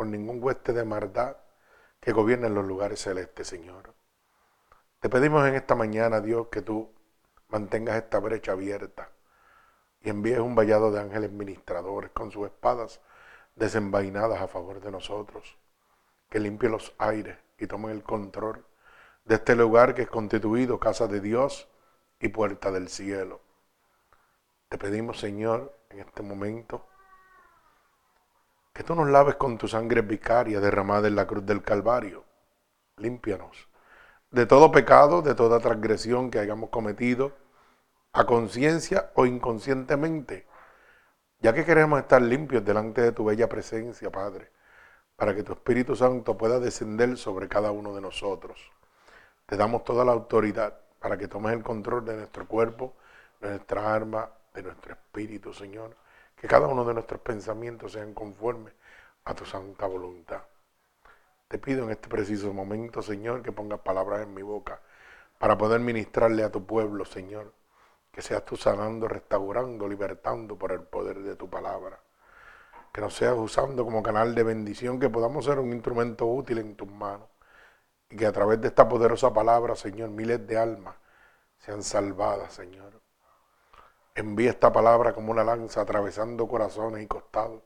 por ningún hueste de maldad que gobierne en los lugares celestes, Señor. Te pedimos en esta mañana, Dios, que tú mantengas esta brecha abierta y envíes un vallado de ángeles ministradores con sus espadas desenvainadas a favor de nosotros, que limpie los aires y tomen el control de este lugar que es constituido casa de Dios y puerta del cielo. Te pedimos, Señor, en este momento, que tú nos laves con tu sangre vicaria derramada en la cruz del Calvario. Límpianos de todo pecado, de toda transgresión que hayamos cometido, a conciencia o inconscientemente, ya que queremos estar limpios delante de tu bella presencia, Padre, para que tu Espíritu Santo pueda descender sobre cada uno de nosotros. Te damos toda la autoridad para que tomes el control de nuestro cuerpo, de nuestra arma, de nuestro espíritu, Señor. Que cada uno de nuestros pensamientos sean conformes a tu santa voluntad. Te pido en este preciso momento, Señor, que pongas palabras en mi boca para poder ministrarle a tu pueblo, Señor. Que seas tú sanando, restaurando, libertando por el poder de tu palabra. Que nos seas usando como canal de bendición, que podamos ser un instrumento útil en tus manos. Y que a través de esta poderosa palabra, Señor, miles de almas sean salvadas, Señor. Envía esta palabra como una lanza atravesando corazones y costados,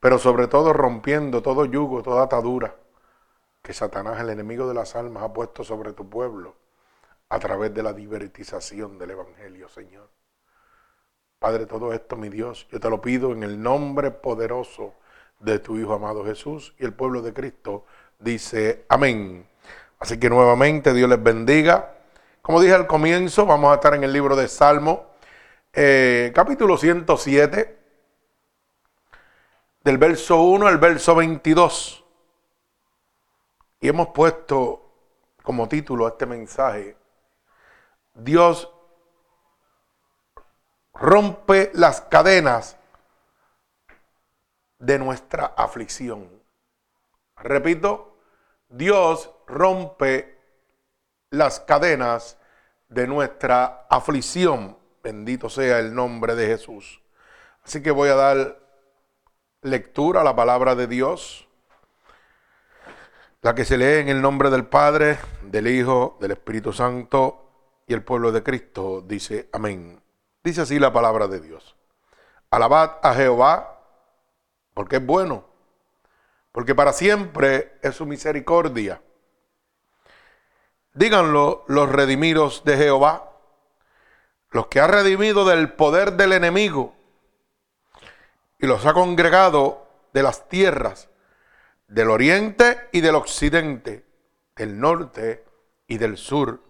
pero sobre todo rompiendo todo yugo, toda atadura que Satanás, el enemigo de las almas, ha puesto sobre tu pueblo a través de la divertización del Evangelio, Señor. Padre, todo esto, mi Dios, yo te lo pido en el nombre poderoso de tu Hijo amado Jesús y el pueblo de Cristo dice amén. Así que nuevamente Dios les bendiga. Como dije al comienzo, vamos a estar en el libro de Salmo, eh, capítulo 107, del verso 1 al verso 22. Y hemos puesto como título a este mensaje, Dios rompe las cadenas de nuestra aflicción. Repito, Dios rompe las cadenas de nuestra aflicción. Bendito sea el nombre de Jesús. Así que voy a dar lectura a la palabra de Dios la que se lee en el nombre del Padre, del Hijo, del Espíritu Santo y el pueblo de Cristo dice amén. Dice así la palabra de Dios. Alabad a Jehová porque es bueno, porque para siempre es su misericordia. Díganlo los redimidos de Jehová, los que ha redimido del poder del enemigo y los ha congregado de las tierras del oriente y del occidente, del norte y del sur.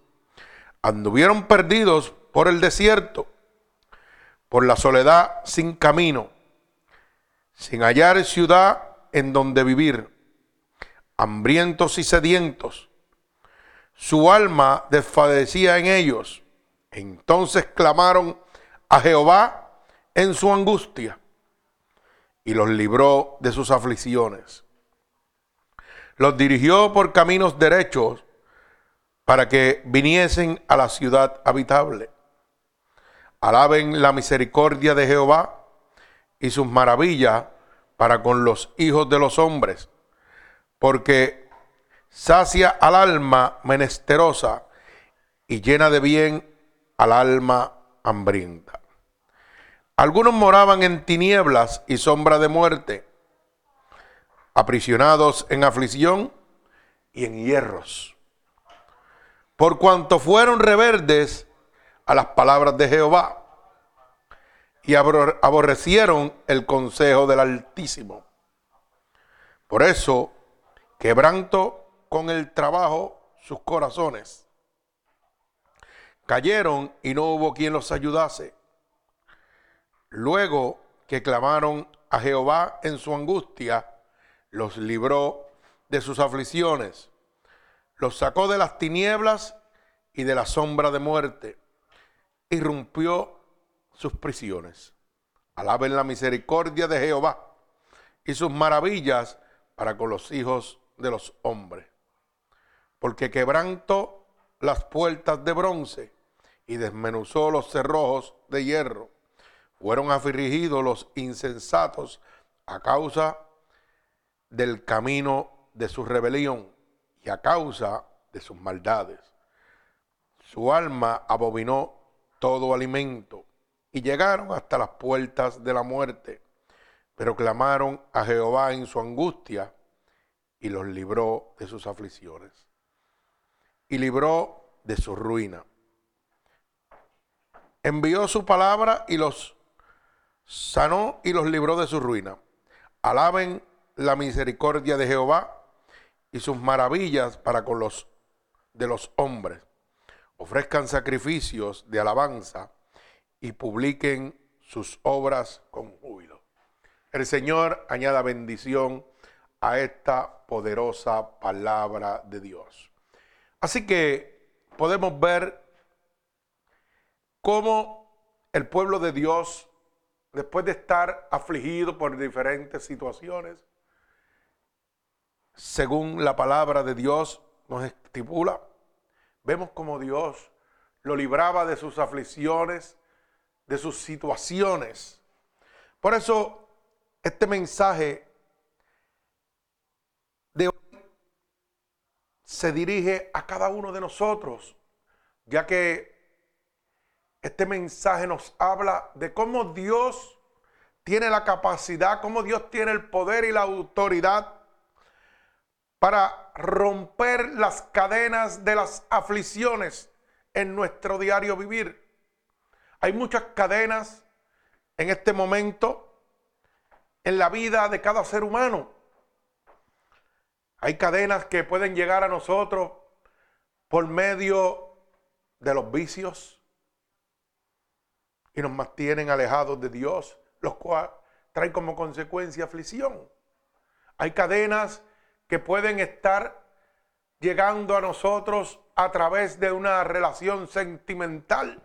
Anduvieron perdidos por el desierto, por la soledad sin camino, sin hallar ciudad en donde vivir, hambrientos y sedientos. Su alma desfallecía en ellos. Entonces clamaron a Jehová en su angustia y los libró de sus aflicciones los dirigió por caminos derechos para que viniesen a la ciudad habitable. Alaben la misericordia de Jehová y sus maravillas para con los hijos de los hombres, porque sacia al alma menesterosa y llena de bien al alma hambrienta. Algunos moraban en tinieblas y sombra de muerte aprisionados en aflicción y en hierros. Por cuanto fueron reverdes a las palabras de Jehová y aborrecieron el consejo del Altísimo. Por eso quebranto con el trabajo sus corazones. Cayeron y no hubo quien los ayudase. Luego que clamaron a Jehová en su angustia, los libró de sus aflicciones, los sacó de las tinieblas y de la sombra de muerte, y rompió sus prisiones. Alaben la misericordia de Jehová y sus maravillas para con los hijos de los hombres. Porque quebrantó las puertas de bronce y desmenuzó los cerrojos de hierro. Fueron afligidos los insensatos a causa del camino de su rebelión y a causa de sus maldades. Su alma abominó todo alimento y llegaron hasta las puertas de la muerte, pero clamaron a Jehová en su angustia y los libró de sus aflicciones y libró de su ruina. Envió su palabra y los sanó y los libró de su ruina. Alaben la misericordia de Jehová y sus maravillas para con los de los hombres. Ofrezcan sacrificios de alabanza y publiquen sus obras con júbilo. El Señor añada bendición a esta poderosa palabra de Dios. Así que podemos ver cómo el pueblo de Dios, después de estar afligido por diferentes situaciones, según la palabra de Dios nos estipula, vemos como Dios lo libraba de sus aflicciones, de sus situaciones. Por eso este mensaje de hoy se dirige a cada uno de nosotros, ya que este mensaje nos habla de cómo Dios tiene la capacidad, cómo Dios tiene el poder y la autoridad para romper las cadenas de las aflicciones en nuestro diario vivir. Hay muchas cadenas en este momento en la vida de cada ser humano. Hay cadenas que pueden llegar a nosotros por medio de los vicios y nos mantienen alejados de Dios, los cuales traen como consecuencia aflicción. Hay cadenas que pueden estar llegando a nosotros a través de una relación sentimental.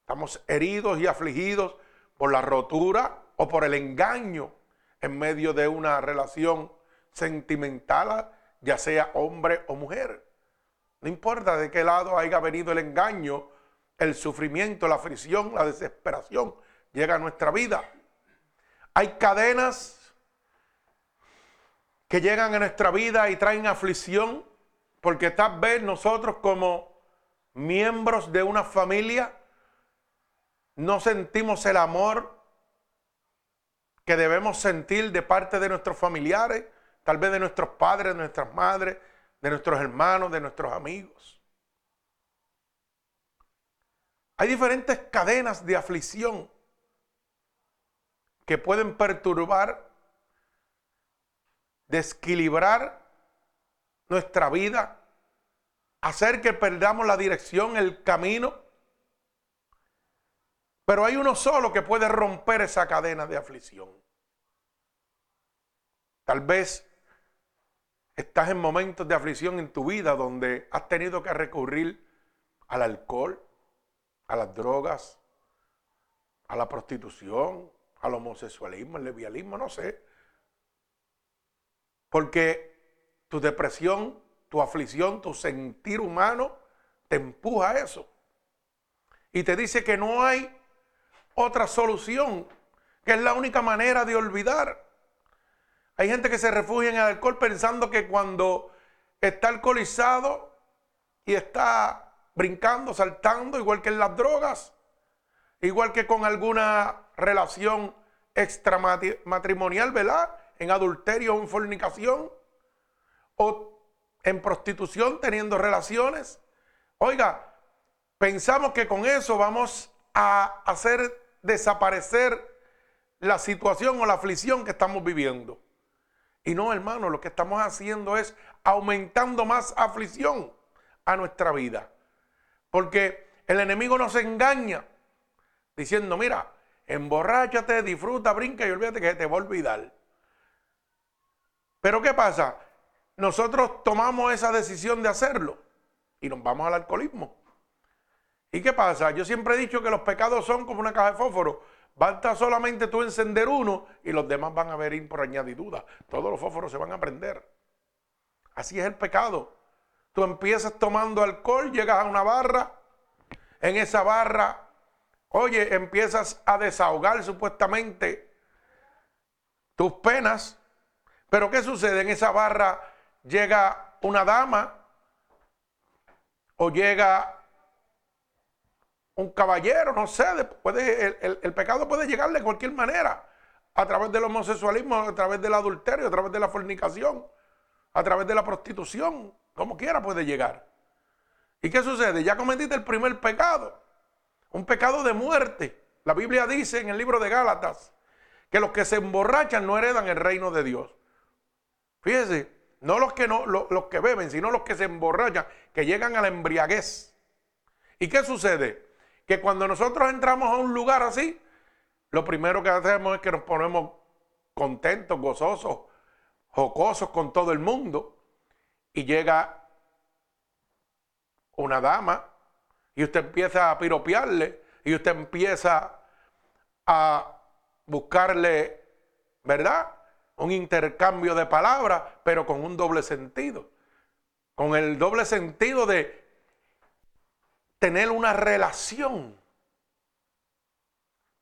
Estamos heridos y afligidos por la rotura o por el engaño en medio de una relación sentimental, ya sea hombre o mujer. No importa de qué lado haya venido el engaño, el sufrimiento, la fricción, la desesperación llega a nuestra vida. Hay cadenas que llegan a nuestra vida y traen aflicción, porque tal vez nosotros como miembros de una familia no sentimos el amor que debemos sentir de parte de nuestros familiares, tal vez de nuestros padres, de nuestras madres, de nuestros hermanos, de nuestros amigos. Hay diferentes cadenas de aflicción que pueden perturbar desequilibrar nuestra vida, hacer que perdamos la dirección, el camino. Pero hay uno solo que puede romper esa cadena de aflicción. Tal vez estás en momentos de aflicción en tu vida donde has tenido que recurrir al alcohol, a las drogas, a la prostitución, al homosexualismo, al lesbianismo, no sé. Porque tu depresión, tu aflicción, tu sentir humano te empuja a eso. Y te dice que no hay otra solución, que es la única manera de olvidar. Hay gente que se refugia en el alcohol pensando que cuando está alcoholizado y está brincando, saltando, igual que en las drogas, igual que con alguna relación extramatrimonial, ¿verdad? en adulterio o en fornicación o en prostitución teniendo relaciones. Oiga, pensamos que con eso vamos a hacer desaparecer la situación o la aflicción que estamos viviendo. Y no, hermano, lo que estamos haciendo es aumentando más aflicción a nuestra vida. Porque el enemigo nos engaña diciendo, mira, emborráchate, disfruta, brinca y olvídate que te va a olvidar. Pero ¿qué pasa? Nosotros tomamos esa decisión de hacerlo y nos vamos al alcoholismo. ¿Y qué pasa? Yo siempre he dicho que los pecados son como una caja de fósforo. Basta solamente tú encender uno y los demás van a venir por añadidura. Todos los fósforos se van a prender. Así es el pecado. Tú empiezas tomando alcohol, llegas a una barra. En esa barra, oye, empiezas a desahogar supuestamente tus penas Pero ¿qué sucede? En esa barra llega una dama o llega un caballero, no sé, puede, el, pecado puede llegar de cualquier manera, a través del homosexualismo, a través del adulterio, a través de la fornicación, a través de la prostitución, como quiera puede llegar. ¿Y qué sucede? Ya cometiste el primer pecado, un pecado de muerte. La Biblia dice en el libro de Gálatas que los que se emborrachan no heredan el reino de Dios. Fíjese, no los que, no, los, que beben, sino los que se emborrachan, que llegan a la embriaguez. ¿Y qué sucede? Que cuando nosotros entramos a un lugar así, lo primero que hacemos es que nos ponemos contentos, gozosos, jocosos con todo el mundo. Y llega una dama y usted empieza a piropearle y usted empieza a buscarle, ¿verdad? Un intercambio de palabras, pero con un doble sentido. Con el doble sentido de tener una relación.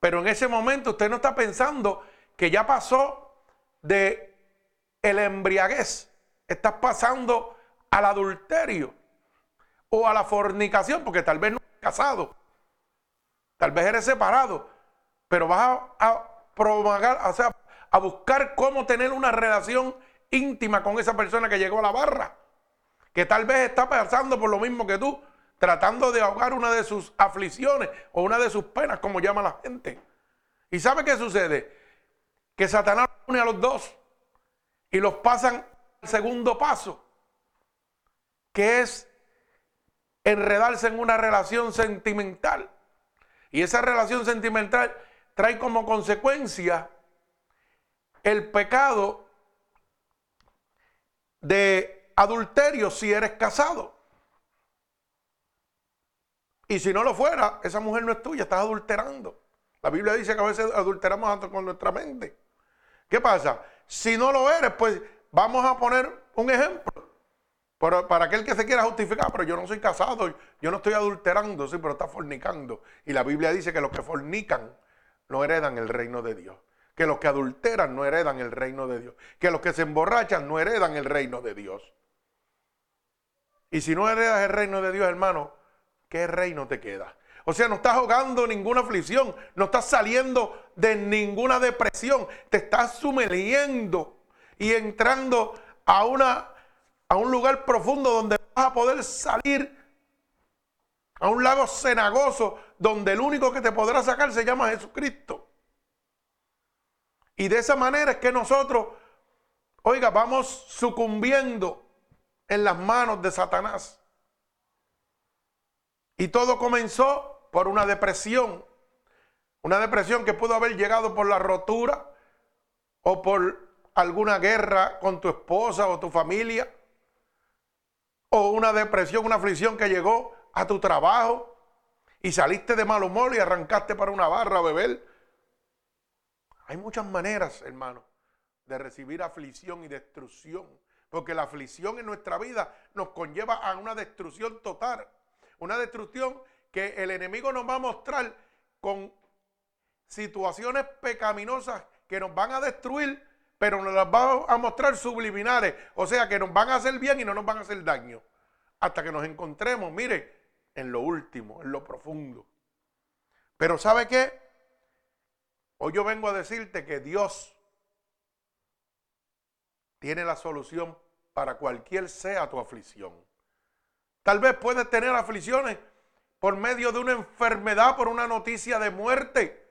Pero en ese momento usted no está pensando que ya pasó de el embriaguez, estás pasando al adulterio o a la fornicación, porque tal vez no eres casado, tal vez eres separado, pero vas a, a o sea, a buscar cómo tener una relación íntima con esa persona que llegó a la barra, que tal vez está pasando por lo mismo que tú, tratando de ahogar una de sus aflicciones o una de sus penas, como llama la gente. ¿Y sabe qué sucede? Que Satanás une a los dos y los pasan al segundo paso, que es enredarse en una relación sentimental. Y esa relación sentimental trae como consecuencia el pecado de adulterio si eres casado. Y si no lo fuera, esa mujer no es tuya, estás adulterando. La Biblia dice que a veces adulteramos con nuestra mente. ¿Qué pasa? Si no lo eres, pues vamos a poner un ejemplo. Para, aquel que se quiera justificar, pero yo no soy casado, yo no estoy adulterando, sí, pero está fornicando. Y la Biblia dice que los que fornican no heredan el reino de Dios. Que los que adulteran no heredan el reino de Dios. Que los que se emborrachan no heredan el reino de Dios. Y si no heredas el reino de Dios, hermano, ¿qué reino te queda? O sea, no estás ahogando ninguna aflicción, no estás saliendo de ninguna depresión, te estás sumergiendo y entrando a una a un lugar profundo donde vas a poder salir a un lago cenagoso donde el único que te podrá sacar se llama Jesucristo. Y de esa manera es que nosotros, oiga, vamos sucumbiendo en las manos de Satanás. Y todo comenzó por una depresión. Una depresión que pudo haber llegado por la rotura o por alguna guerra con tu esposa o tu familia o una depresión, una aflicción que llegó a tu trabajo y saliste de mal humor y arrancaste para una barra a beber. Hay muchas maneras, hermano, de recibir aflicción y destrucción, porque la aflicción en nuestra vida nos conlleva a una destrucción total, una destrucción que el enemigo nos va a mostrar con situaciones pecaminosas que nos van a destruir pero nos las va a mostrar subliminares, o sea que nos van a hacer bien y no nos van a hacer daño, hasta que nos encontremos, mire, en lo último, en lo profundo. Pero ¿sabe qué? Hoy yo vengo a decirte que Dios tiene la solución para cualquier sea tu aflicción. Tal vez puedes tener aflicciones por medio de una enfermedad, por una noticia de muerte,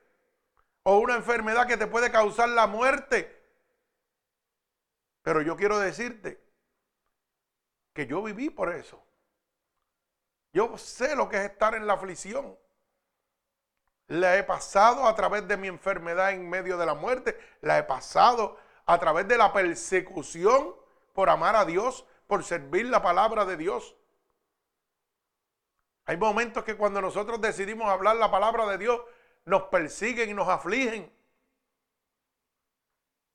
o una enfermedad que te puede causar la muerte pero yo quiero decirte que yo viví por eso. Yo sé lo que es estar en la aflicción. La he pasado a través de mi enfermedad en medio de la muerte. La he pasado a través de la persecución por amar a Dios, por servir la palabra de Dios. Hay momentos que cuando nosotros decidimos hablar la palabra de Dios, nos persiguen y nos afligen.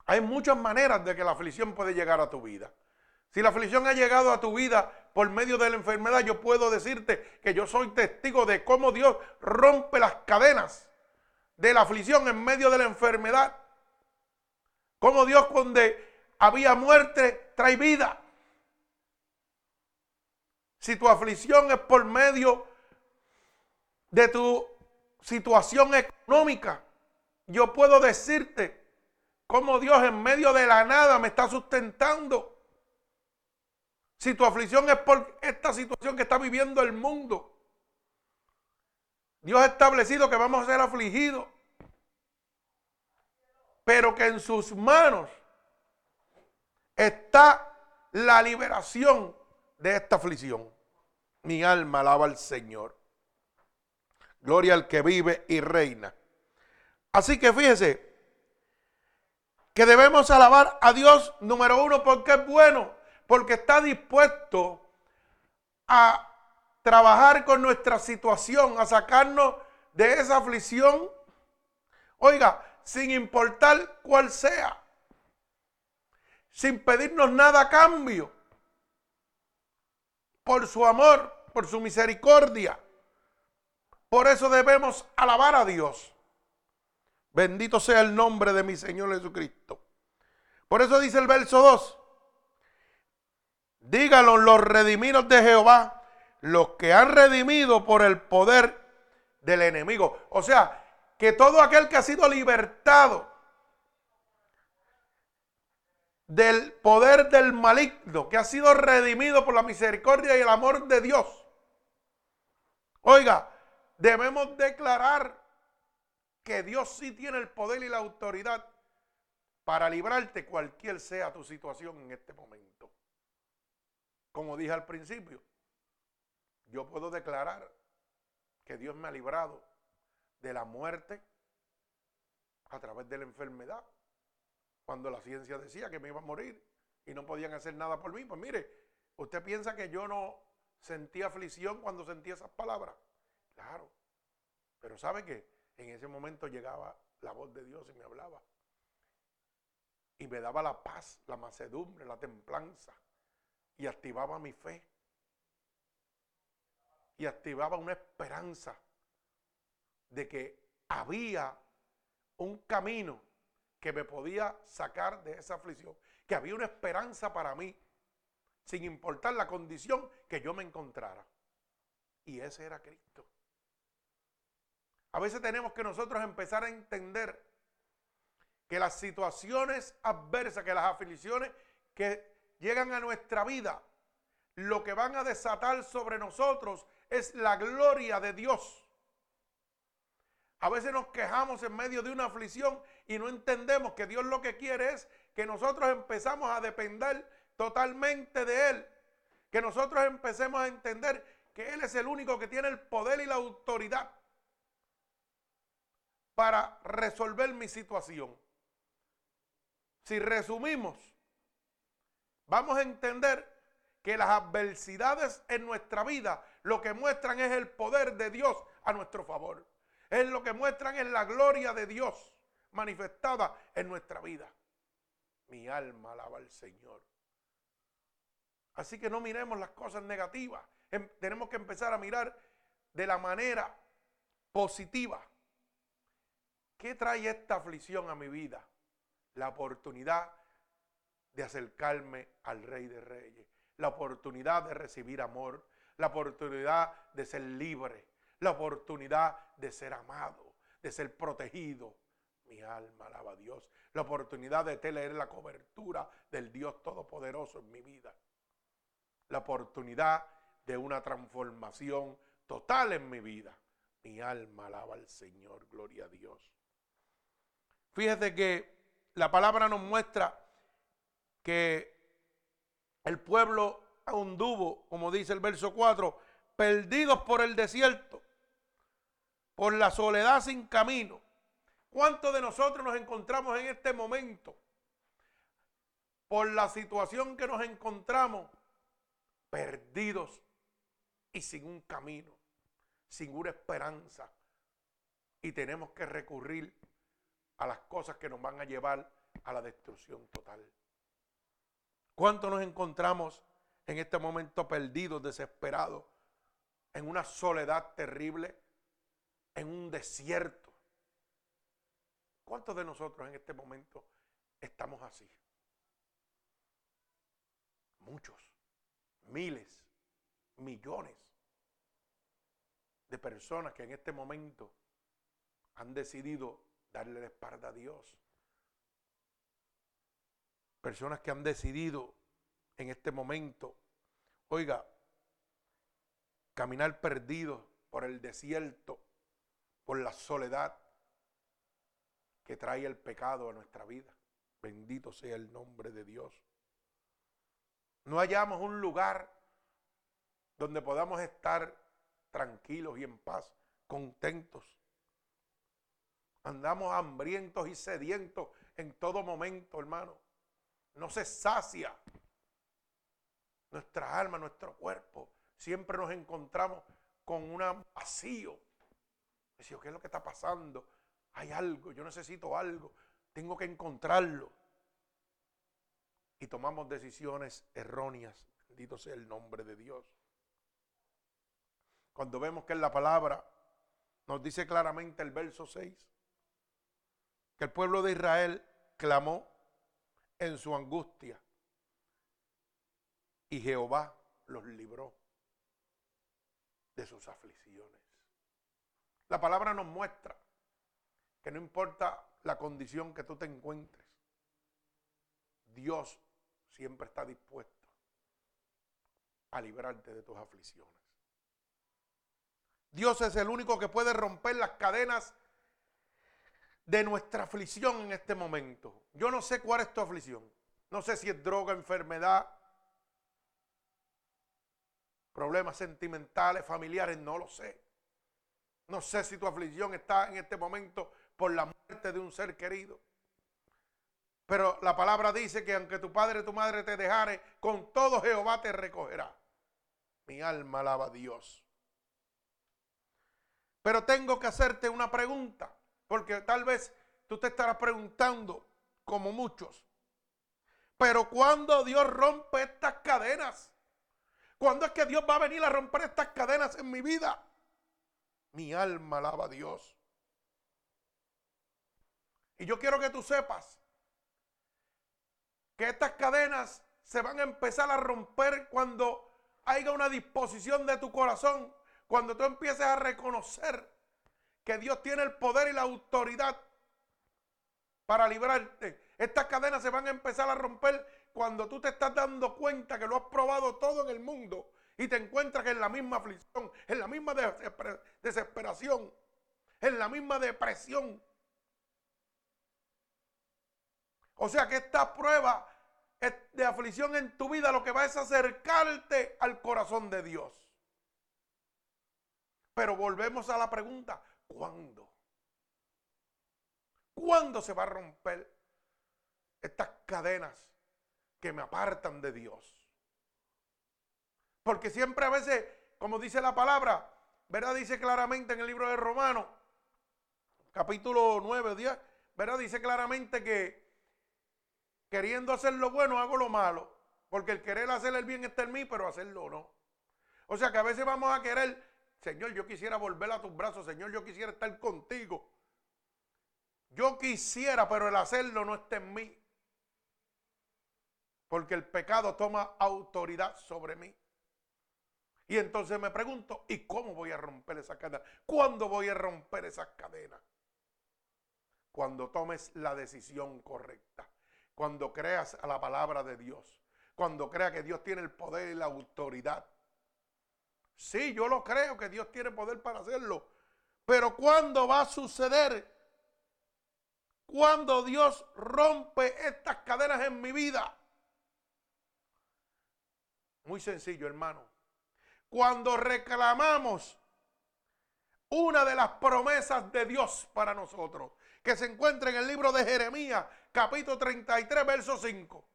Hay muchas maneras de que la aflicción puede llegar a tu vida. Si la aflicción ha llegado a tu vida por medio de la enfermedad, yo puedo decirte que yo soy testigo de cómo Dios rompe las cadenas de la aflicción en medio de la enfermedad. Cómo Dios cuando había muerte, trae vida. Si tu aflicción es por medio de tu situación económica, yo puedo decirte cómo Dios en medio de la nada me está sustentando. Si tu aflicción es por esta situación que está viviendo el mundo, Dios ha establecido que vamos a ser afligidos, pero que en sus manos está la liberación de esta aflicción. Mi alma alaba al Señor. Gloria al que vive y reina. Así que fíjese que debemos alabar a Dios, número uno, porque es bueno, porque está dispuesto a trabajar con nuestra situación, a sacarnos de esa aflicción. Oiga, sin importar cuál sea, sin pedirnos nada a cambio, por su amor, por su misericordia. Por eso debemos alabar a Dios. Bendito sea el nombre de mi Señor Jesucristo. Por eso dice el verso 2. Díganlo los redimidos de Jehová, los que han redimido por el poder del enemigo. O sea, que todo aquel que ha sido libertado del poder del maligno, que ha sido redimido por la misericordia y el amor de Dios. Oiga, debemos declarar que Dios sí tiene el poder y la autoridad para librarte cualquier sea tu situación en este momento. Como dije al principio, yo puedo declarar que Dios me ha librado de la muerte a través de la enfermedad. Cuando la ciencia decía que me iba a morir y no podían hacer nada por mí. Pues mire, usted piensa que yo no sentía aflicción cuando sentía esas palabras. Claro. Pero ¿sabe qué? En ese momento llegaba la voz de Dios y me hablaba. Y me daba la paz, la macedumbre, la templanza. Y activaba mi fe. Y activaba una esperanza de que había un camino que me podía sacar de esa aflicción. Que había una esperanza para mí, sin importar la condición que yo me encontrara. Y ese era Cristo. A veces tenemos que nosotros empezar a entender que las situaciones adversas, que las aflicciones que llegan a nuestra vida, lo que van a desatar sobre nosotros es la gloria de Dios. A veces nos quejamos en medio de una aflicción y no entendemos que Dios lo que quiere es que nosotros empezamos a depender totalmente de Él. Que nosotros empecemos a entender que Él es el único que tiene el poder y la autoridad para resolver mi situación. Si resumimos, vamos a entender que las adversidades en nuestra vida lo que muestran es el poder de Dios a nuestro favor. Es lo que muestran es la gloria de Dios manifestada en nuestra vida. Mi alma alaba al Señor. Así que no miremos las cosas negativas. Em, tenemos que empezar a mirar de la manera positiva. ¿Qué trae esta aflicción a mi vida? La oportunidad de acercarme al Rey de Reyes, la oportunidad de recibir amor, la oportunidad de ser libre, la oportunidad de ser amado, de ser protegido. Mi alma alaba a Dios. La oportunidad de tener la cobertura del Dios Todopoderoso en mi vida. La oportunidad de una transformación total en mi vida. Mi alma alaba al Señor, gloria a Dios. Fíjese que la palabra nos muestra que el pueblo anduvo, como dice el verso 4, perdidos por el desierto, por la soledad sin camino. ¿Cuántos de nosotros nos encontramos en este momento? Por la situación que nos encontramos, perdidos y sin un camino, sin una esperanza. Y tenemos que recurrir a las cosas que nos van a llevar a la destrucción total. ¿Cuánto nos encontramos en este momento perdidos, desesperados, en una soledad terrible, en un desierto? ¿Cuántos de nosotros en este momento estamos así? muchos, miles, millones de personas que en este momento han decidido darle la espalda a Dios. Personas que han decidido en este momento, oiga, caminar perdidos por el desierto, por la soledad que trae el pecado a nuestra vida. Bendito sea el nombre de Dios. No hallamos un lugar donde podamos estar tranquilos y en paz, contentos. Andamos hambrientos y sedientos en todo momento, hermano. No se sacia nuestra alma, nuestro cuerpo. Siempre nos encontramos con un vacío. Decía, ¿qué es lo que está pasando? Hay algo, yo necesito algo, tengo que encontrarlo. Y tomamos decisiones erróneas. Bendito sea el nombre de Dios cuando vemos que en la palabra nos dice claramente el verso 6, que el pueblo de Israel clamó en su angustia y Jehová los libró de sus aflicciones. La palabra nos muestra que no importa la condición que tú te encuentres, Dios siempre está dispuesto a librarte de tus aflicciones. Dios es el único que puede romper las cadenas de nuestra aflicción en este momento. Yo no sé cuál es tu aflicción. No sé si es droga, enfermedad, problemas sentimentales, familiares, no lo sé. No sé si tu aflicción está en este momento por la muerte de un ser querido. Pero la palabra dice que aunque tu padre y tu madre te dejare, con todo Jehová te recogerá. Mi alma alaba a Dios. Pero tengo que hacerte una pregunta, porque tal vez tú te estarás preguntando, como muchos, pero ¿cuándo Dios rompe estas cadenas? ¿Cuándo es que Dios va a venir a romper estas cadenas en mi vida? Mi alma alaba a Dios. Y yo quiero que tú sepas que estas cadenas se van a empezar a romper cuando haya una disposición de tu corazón cuando tú empieces a reconocer que Dios tiene el poder y la autoridad para librarte, estas cadenas se van a empezar a romper cuando tú te estás dando cuenta que lo has probado todo en el mundo y te encuentras en la misma aflicción, en la misma desesperación, en la misma depresión. O sea que esta prueba de aflicción en tu vida lo que va es acercarte al corazón de Dios. Pero volvemos a la pregunta, ¿cuándo? ¿Cuándo se va a romper estas cadenas que me apartan de Dios? Porque siempre a veces, como dice la palabra, ¿verdad? Dice claramente en el libro de Romanos, capítulo 9 o 10, ¿verdad? Dice claramente que queriendo hacer lo bueno hago lo malo. Porque el querer hacer el bien está en mí, pero hacerlo no. O sea que a veces vamos a querer Señor, yo quisiera volver a tus brazos. Señor, yo quisiera estar contigo. Yo quisiera, pero el hacerlo no está en mí. Porque el pecado toma autoridad sobre mí. Y entonces me pregunto, ¿y cómo voy a romper esa cadena? ¿Cuándo voy a romper esas cadenas? Cuando tomes la decisión correcta. Cuando creas a la palabra de Dios. Cuando creas que Dios tiene el poder y la autoridad Sí, yo lo creo que Dios tiene poder para hacerlo. Pero ¿cuándo va a suceder? Cuando Dios rompe estas cadenas en mi vida. Muy sencillo, hermano. Cuando reclamamos una de las promesas de Dios para nosotros, que se encuentra en el libro de Jeremías, capítulo 33, verso 5.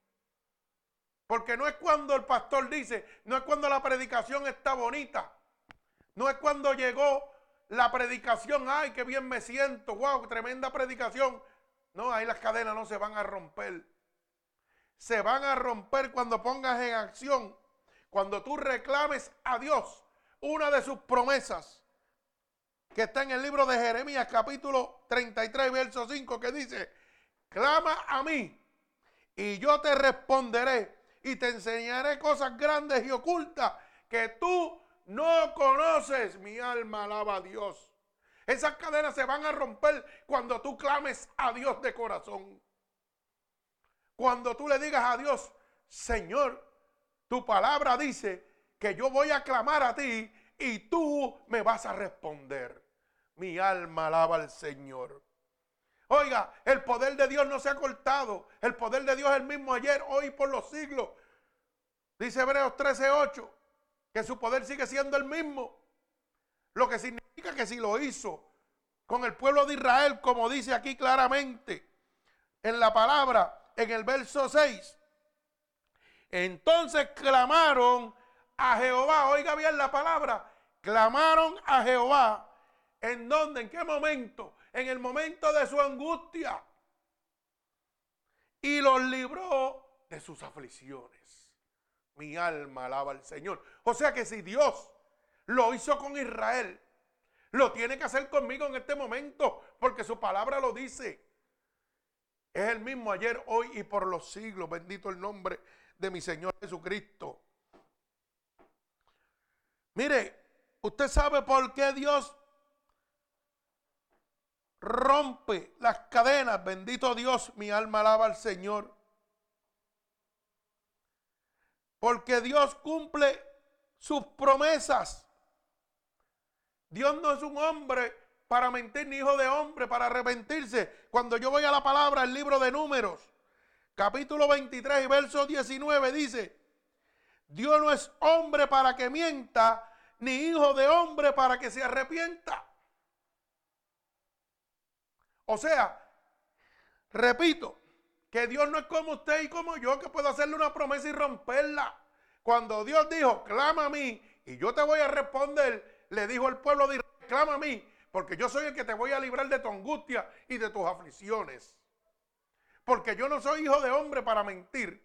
Porque no es cuando el pastor dice, no es cuando la predicación está bonita. No es cuando llegó la predicación, ay, qué bien me siento, wow, tremenda predicación. No, ahí las cadenas no se van a romper. Se van a romper cuando pongas en acción, cuando tú reclames a Dios una de sus promesas, que está en el libro de Jeremías capítulo 33, verso 5, que dice, clama a mí y yo te responderé y te enseñaré cosas grandes y ocultas que tú no conoces. Mi alma alaba a Dios. Esas cadenas se van a romper cuando tú clames a Dios de corazón. Cuando tú le digas a Dios, Señor, tu palabra dice que yo voy a clamar a ti y tú me vas a responder. Mi alma alaba al Señor. Oiga, el poder de Dios no se ha cortado. El poder de Dios es el mismo ayer, hoy y por los siglos. Dice Hebreos 13:8 que su poder sigue siendo el mismo. Lo que significa que si lo hizo con el pueblo de Israel, como dice aquí claramente en la palabra, en el verso 6, entonces clamaron a Jehová. Oiga bien la palabra. Clamaron a Jehová. ¿En dónde? ¿En qué momento? En el momento de su angustia. Y los libró de sus aflicciones. Mi alma alaba al Señor. O sea que si Dios lo hizo con Israel, lo tiene que hacer conmigo en este momento, porque su palabra lo dice. Es el mismo ayer, hoy y por los siglos. Bendito el nombre de mi Señor Jesucristo. Mire, usted sabe por qué Dios rompe las cadenas. Bendito Dios, mi alma alaba al Señor. Porque Dios cumple sus promesas. Dios no es un hombre para mentir, ni hijo de hombre para arrepentirse. Cuando yo voy a la palabra, el libro de números, capítulo 23 y verso 19 dice, Dios no es hombre para que mienta, ni hijo de hombre para que se arrepienta. O sea, repito, que Dios no es como usted y como yo, que puedo hacerle una promesa y romperla. Cuando Dios dijo, clama a mí y yo te voy a responder, le dijo el pueblo de Israel, clama a mí, porque yo soy el que te voy a librar de tu angustia y de tus aflicciones. Porque yo no soy hijo de hombre para mentir.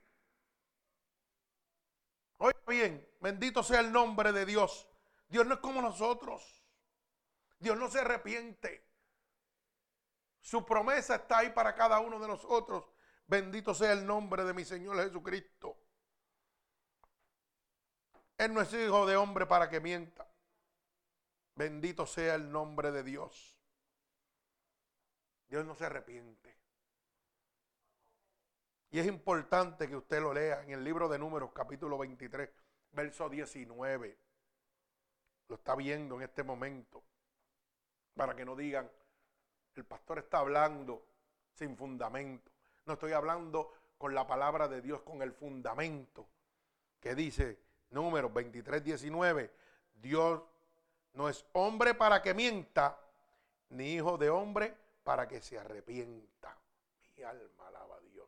Oye bien, bendito sea el nombre de Dios. Dios no es como nosotros. Dios no se arrepiente. Su promesa está ahí para cada uno de nosotros. Bendito sea el nombre de mi Señor Jesucristo. Él no es hijo de hombre para que mienta. Bendito sea el nombre de Dios. Dios no se arrepiente. Y es importante que usted lo lea en el libro de Números, capítulo 23, verso 19. Lo está viendo en este momento. Para que no digan, el pastor está hablando sin fundamento. No estoy hablando con la palabra de Dios, con el fundamento que dice Números 23, 19. Dios no es hombre para que mienta, ni hijo de hombre para que se arrepienta. Mi alma alaba a Dios.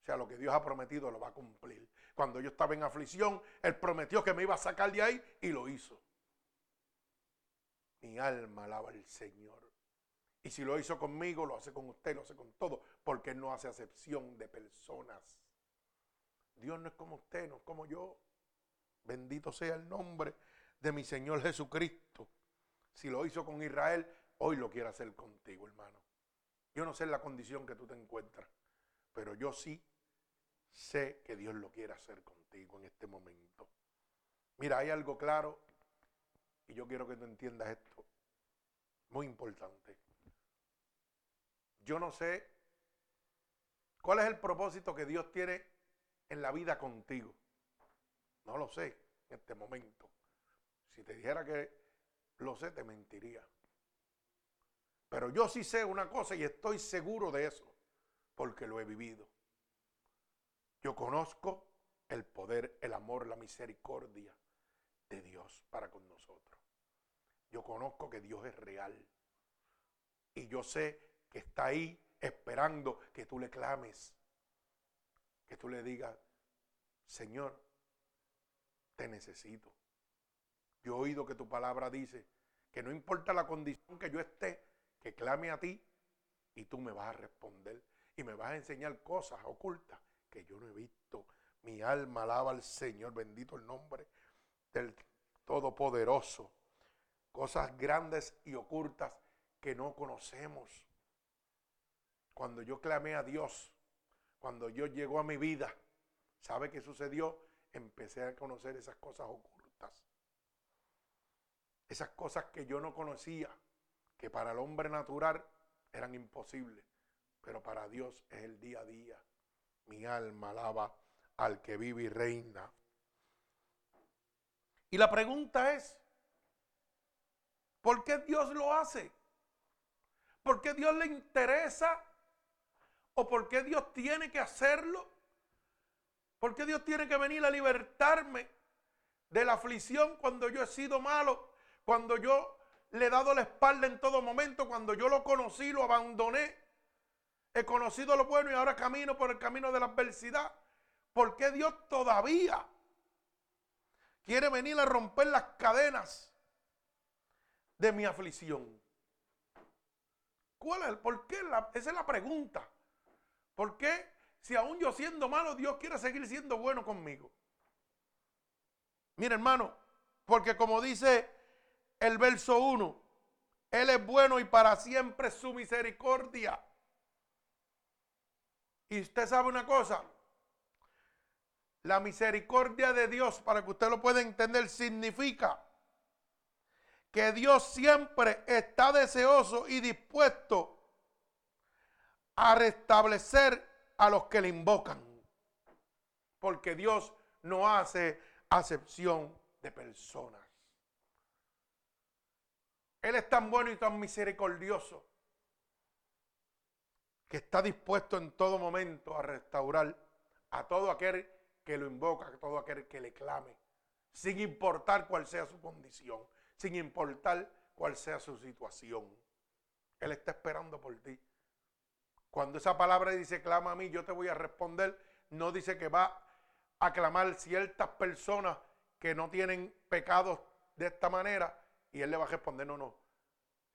O sea, lo que Dios ha prometido lo va a cumplir. Cuando yo estaba en aflicción, Él prometió que me iba a sacar de ahí y lo hizo. Mi alma alaba al Señor. Y si lo hizo conmigo, lo hace con usted, lo hace con todo, porque no hace acepción de personas. Dios no es como usted, no es como yo. Bendito sea el nombre de mi Señor Jesucristo. Si lo hizo con Israel, hoy lo quiere hacer contigo, hermano. Yo no sé la condición que tú te encuentras, pero yo sí sé que Dios lo quiere hacer contigo en este momento. Mira, hay algo claro y yo quiero que tú entiendas esto. Muy importante. Yo no sé cuál es el propósito que Dios tiene en la vida contigo. No lo sé en este momento. Si te dijera que lo sé, te mentiría. Pero yo sí sé una cosa y estoy seguro de eso, porque lo he vivido. Yo conozco el poder, el amor, la misericordia de Dios para con nosotros. Yo conozco que Dios es real. Y yo sé que está ahí esperando que tú le clames. Que tú le digas, Señor, te necesito. Yo he oído que tu palabra dice que no importa la condición que yo esté, que clame a ti y tú me vas a responder y me vas a enseñar cosas ocultas que yo no he visto. Mi alma alaba al Señor, bendito el nombre del Todopoderoso. Cosas grandes y ocultas que no conocemos. Cuando yo clamé a Dios, cuando Dios llegó a mi vida, ¿Sabe qué sucedió? Empecé a conocer esas cosas ocultas. Esas cosas que yo no conocía, que para el hombre natural eran imposibles, pero para Dios es el día a día. Mi alma alaba al que vive y reina. Y la pregunta es, ¿por qué Dios lo hace? ¿Por qué Dios le interesa? ¿O por qué Dios tiene que hacerlo? ¿Por qué Dios tiene que venir a libertarme de la aflicción cuando yo he sido malo? Cuando yo le he dado la espalda en todo momento, cuando yo lo conocí, lo abandoné. He conocido lo bueno y ahora camino por el camino de la adversidad. ¿Por qué Dios todavía quiere venir a romper las cadenas de mi aflicción? ¿Cuál es? ¿Por qué? esa es la pregunta. ¿Por qué si aún yo siendo malo, Dios quiere seguir siendo bueno conmigo? Mira hermano, porque como dice el verso 1, Él es bueno y para siempre su misericordia. Y usted sabe una cosa, la misericordia de Dios, para que usted lo pueda entender, significa que Dios siempre está deseoso y dispuesto a restablecer a los que le invocan. Porque Dios no hace acepción de personas. Él es tan bueno y tan misericordioso que está dispuesto en todo momento a restaurar a todo aquel que lo invoca, a todo aquel que le clame, sin importar cuál sea su condición sin importar cuál sea su situación. Él está esperando por ti. Cuando esa palabra dice clama a mí, yo te voy a responder, no dice que va a clamar ciertas personas que no tienen pecados de esta manera y él le va a responder, no, no.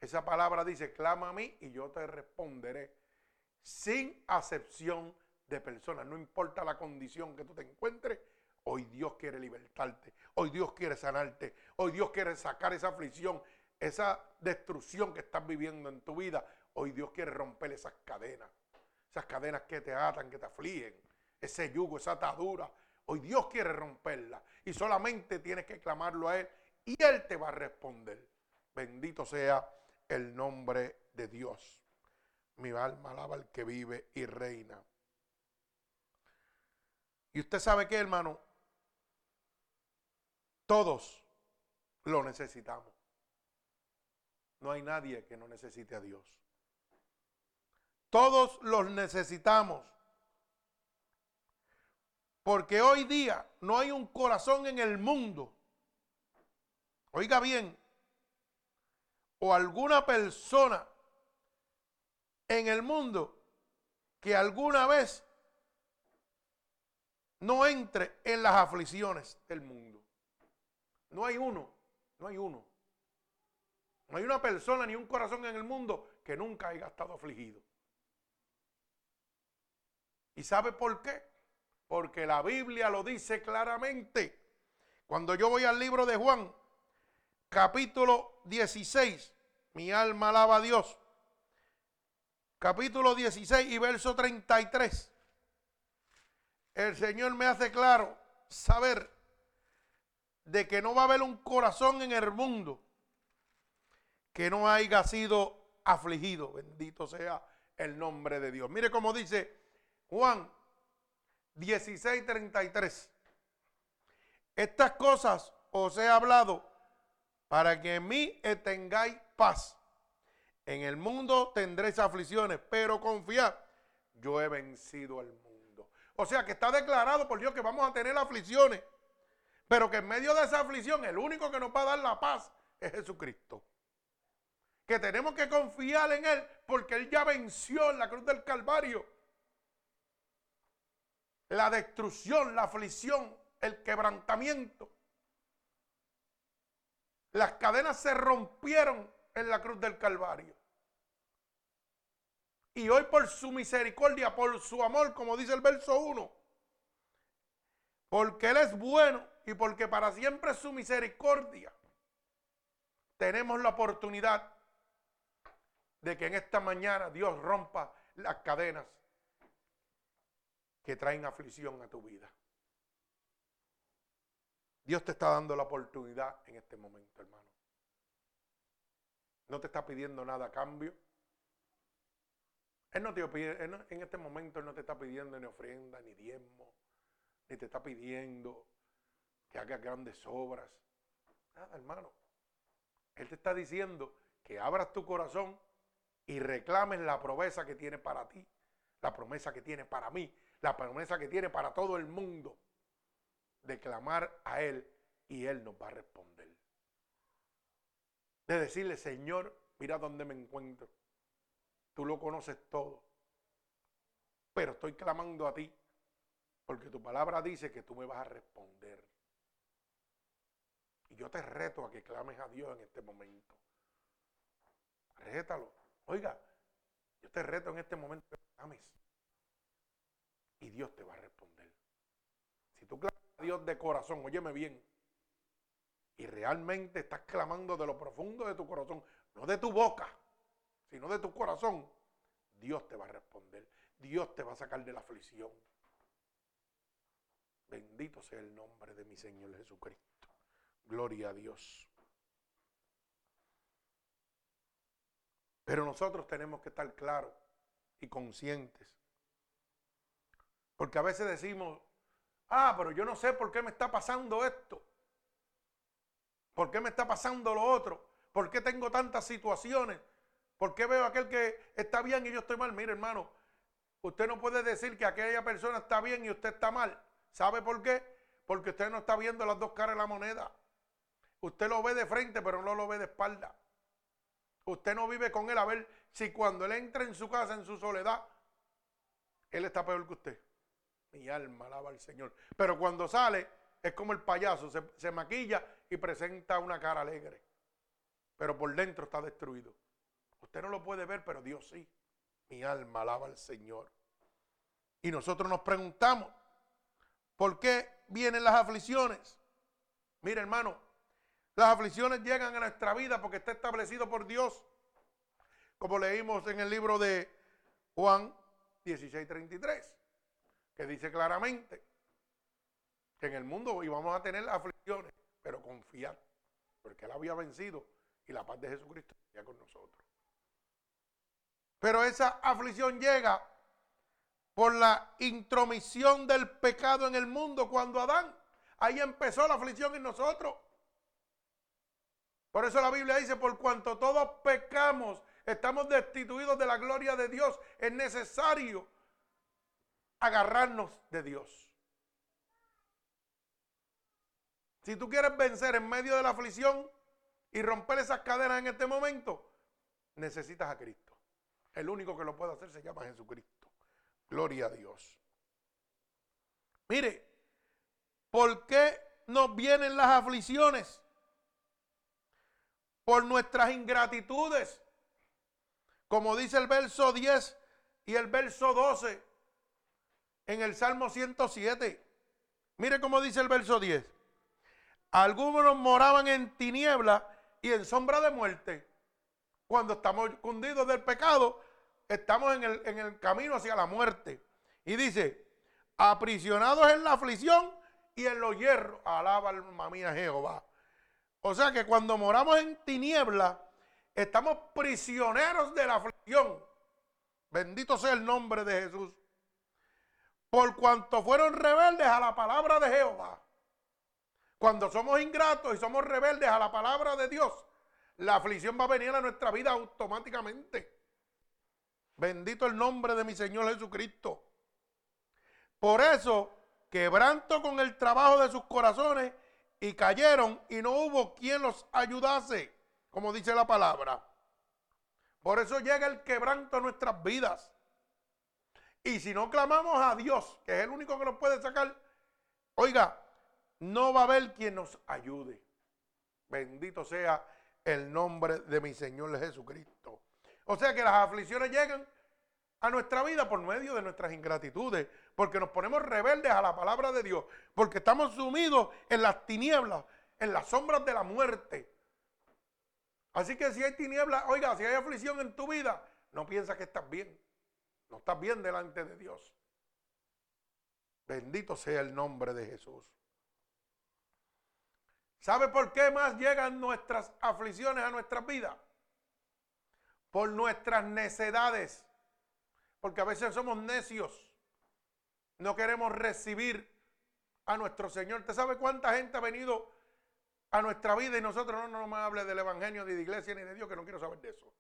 Esa palabra dice, clama a mí y yo te responderé sin acepción de personas. No importa la condición que tú te encuentres, Hoy Dios quiere libertarte. Hoy Dios quiere sanarte. Hoy Dios quiere sacar esa aflicción, esa destrucción que estás viviendo en tu vida. Hoy Dios quiere romper esas cadenas. Esas cadenas que te atan, que te afligen. Ese yugo, esa atadura. Hoy Dios quiere romperla. Y solamente tienes que clamarlo a Él. Y Él te va a responder. Bendito sea el nombre de Dios. Mi alma alaba al que vive y reina. Y usted sabe que, hermano, todos lo necesitamos. No hay nadie que no necesite a Dios. Todos los necesitamos. Porque hoy día no hay un corazón en el mundo. Oiga bien. O alguna persona en el mundo que alguna vez no entre en las aflicciones del mundo. No hay uno, no hay uno. No hay una persona ni un corazón en el mundo que nunca haya estado afligido. ¿Y sabe por qué? Porque la Biblia lo dice claramente. Cuando yo voy al libro de Juan, capítulo 16, mi alma alaba a Dios. Capítulo 16 y verso 33. El Señor me hace claro saber de que no va a haber un corazón en el mundo que no haya sido afligido. Bendito sea el nombre de Dios. Mire cómo dice Juan 16:33. Estas cosas os he hablado para que en mí tengáis paz. En el mundo tendréis aflicciones, pero confiad, yo he vencido al mundo. O sea que está declarado por Dios que vamos a tener aflicciones pero que en medio de esa aflicción el único que nos va a dar la paz es Jesucristo. Que tenemos que confiar en Él porque Él ya venció en la cruz del Calvario. La destrucción, la aflicción, el quebrantamiento. Las cadenas se rompieron en la cruz del Calvario. Y hoy por su misericordia, por su amor, como dice el verso 1, porque Él es bueno y porque para siempre es su misericordia, tenemos la oportunidad de que en esta mañana Dios rompa las cadenas que traen aflicción a tu vida. Dios te está dando la oportunidad en este momento, hermano. No te está pidiendo nada a cambio. Él no te pide, en este momento Él no te está pidiendo ni ofrenda, ni diezmo, ni te está pidiendo que hagas grandes obras. Nada, hermano. Él te está diciendo que abras tu corazón y reclames la promesa que tiene para ti, la promesa que tiene para mí, la promesa que tiene para todo el mundo, de clamar a Él y Él nos va a responder. De decirle, Señor, mira dónde me encuentro. Tú lo conoces todo. Pero estoy clamando a ti, porque tu palabra dice que tú me vas a responder. Y yo te reto a que clames a Dios en este momento. Rétalo. Oiga, yo te reto en este momento que clames. Y Dios te va a responder. Si tú clamas a Dios de corazón, óyeme bien, y realmente estás clamando de lo profundo de tu corazón, no de tu boca, sino de tu corazón, Dios te va a responder. Dios te va a sacar de la aflicción. Bendito sea el nombre de mi Señor Jesucristo. Gloria a Dios. Pero nosotros tenemos que estar claros y conscientes. Porque a veces decimos, ah, pero yo no sé por qué me está pasando esto. ¿Por qué me está pasando lo otro? ¿Por qué tengo tantas situaciones? ¿Por qué veo a aquel que está bien y yo estoy mal? Mire, hermano, usted no puede decir que aquella persona está bien y usted está mal. ¿Sabe por qué? Porque usted no está viendo las dos caras de la moneda. Usted lo ve de frente, pero no lo ve de espalda. Usted no vive con él a ver si cuando él entra en su casa, en su soledad, él está peor que usted. Mi alma alaba al Señor. Pero cuando sale, es como el payaso, se, se maquilla y presenta una cara alegre. Pero por dentro está destruido. Usted no lo puede ver, pero Dios sí. Mi alma alaba al Señor. Y nosotros nos preguntamos, ¿por qué vienen las aflicciones? Mire, hermano, las aflicciones llegan a nuestra vida porque está establecido por Dios. Como leímos en el libro de Juan 16:33, que dice claramente que en el mundo íbamos a tener aflicciones, pero confiar, porque Él había vencido y la paz de Jesucristo ya con nosotros. Pero esa aflicción llega por la intromisión del pecado en el mundo cuando Adán, ahí empezó la aflicción en nosotros. Por eso la Biblia dice, por cuanto todos pecamos, estamos destituidos de la gloria de Dios, es necesario agarrarnos de Dios. Si tú quieres vencer en medio de la aflicción y romper esas cadenas en este momento, necesitas a Cristo. El único que lo puede hacer se llama Jesucristo. Gloria a Dios. Mire, ¿por qué nos vienen las aflicciones? por nuestras ingratitudes. Como dice el verso 10 y el verso 12 en el Salmo 107. Mire cómo dice el verso 10. Algunos moraban en tiniebla y en sombra de muerte. Cuando estamos cundidos del pecado, estamos en el, en el camino hacia la muerte. Y dice, aprisionados en la aflicción y en los hierros. Alaba alma mía Jehová. O sea que cuando moramos en tiniebla, estamos prisioneros de la aflicción. Bendito sea el nombre de Jesús. Por cuanto fueron rebeldes a la palabra de Jehová. Cuando somos ingratos y somos rebeldes a la palabra de Dios, la aflicción va a venir a nuestra vida automáticamente. Bendito el nombre de mi Señor Jesucristo. Por eso, quebranto con el trabajo de sus corazones y cayeron y no hubo quien los ayudase, como dice la palabra. Por eso llega el quebranto a nuestras vidas. Y si no clamamos a Dios, que es el único que nos puede sacar, oiga, no va a haber quien nos ayude. Bendito sea el nombre de mi Señor Jesucristo. O sea que las aflicciones llegan a nuestra vida por medio de nuestras ingratitudes, porque nos ponemos rebeldes a la palabra de Dios, porque estamos sumidos en las tinieblas, en las sombras de la muerte. Así que si hay tinieblas, oiga, si hay aflicción en tu vida, no piensa que estás bien. No estás bien delante de Dios. Bendito sea el nombre de Jesús. ¿Sabe por qué más llegan nuestras aflicciones a nuestras vidas? Por nuestras necedades. Porque a veces somos necios. No queremos recibir a nuestro Señor. ¿Usted sabe cuánta gente ha venido a nuestra vida y nosotros no, no me hable del Evangelio, ni de iglesia, ni de Dios, que no quiero saber de eso?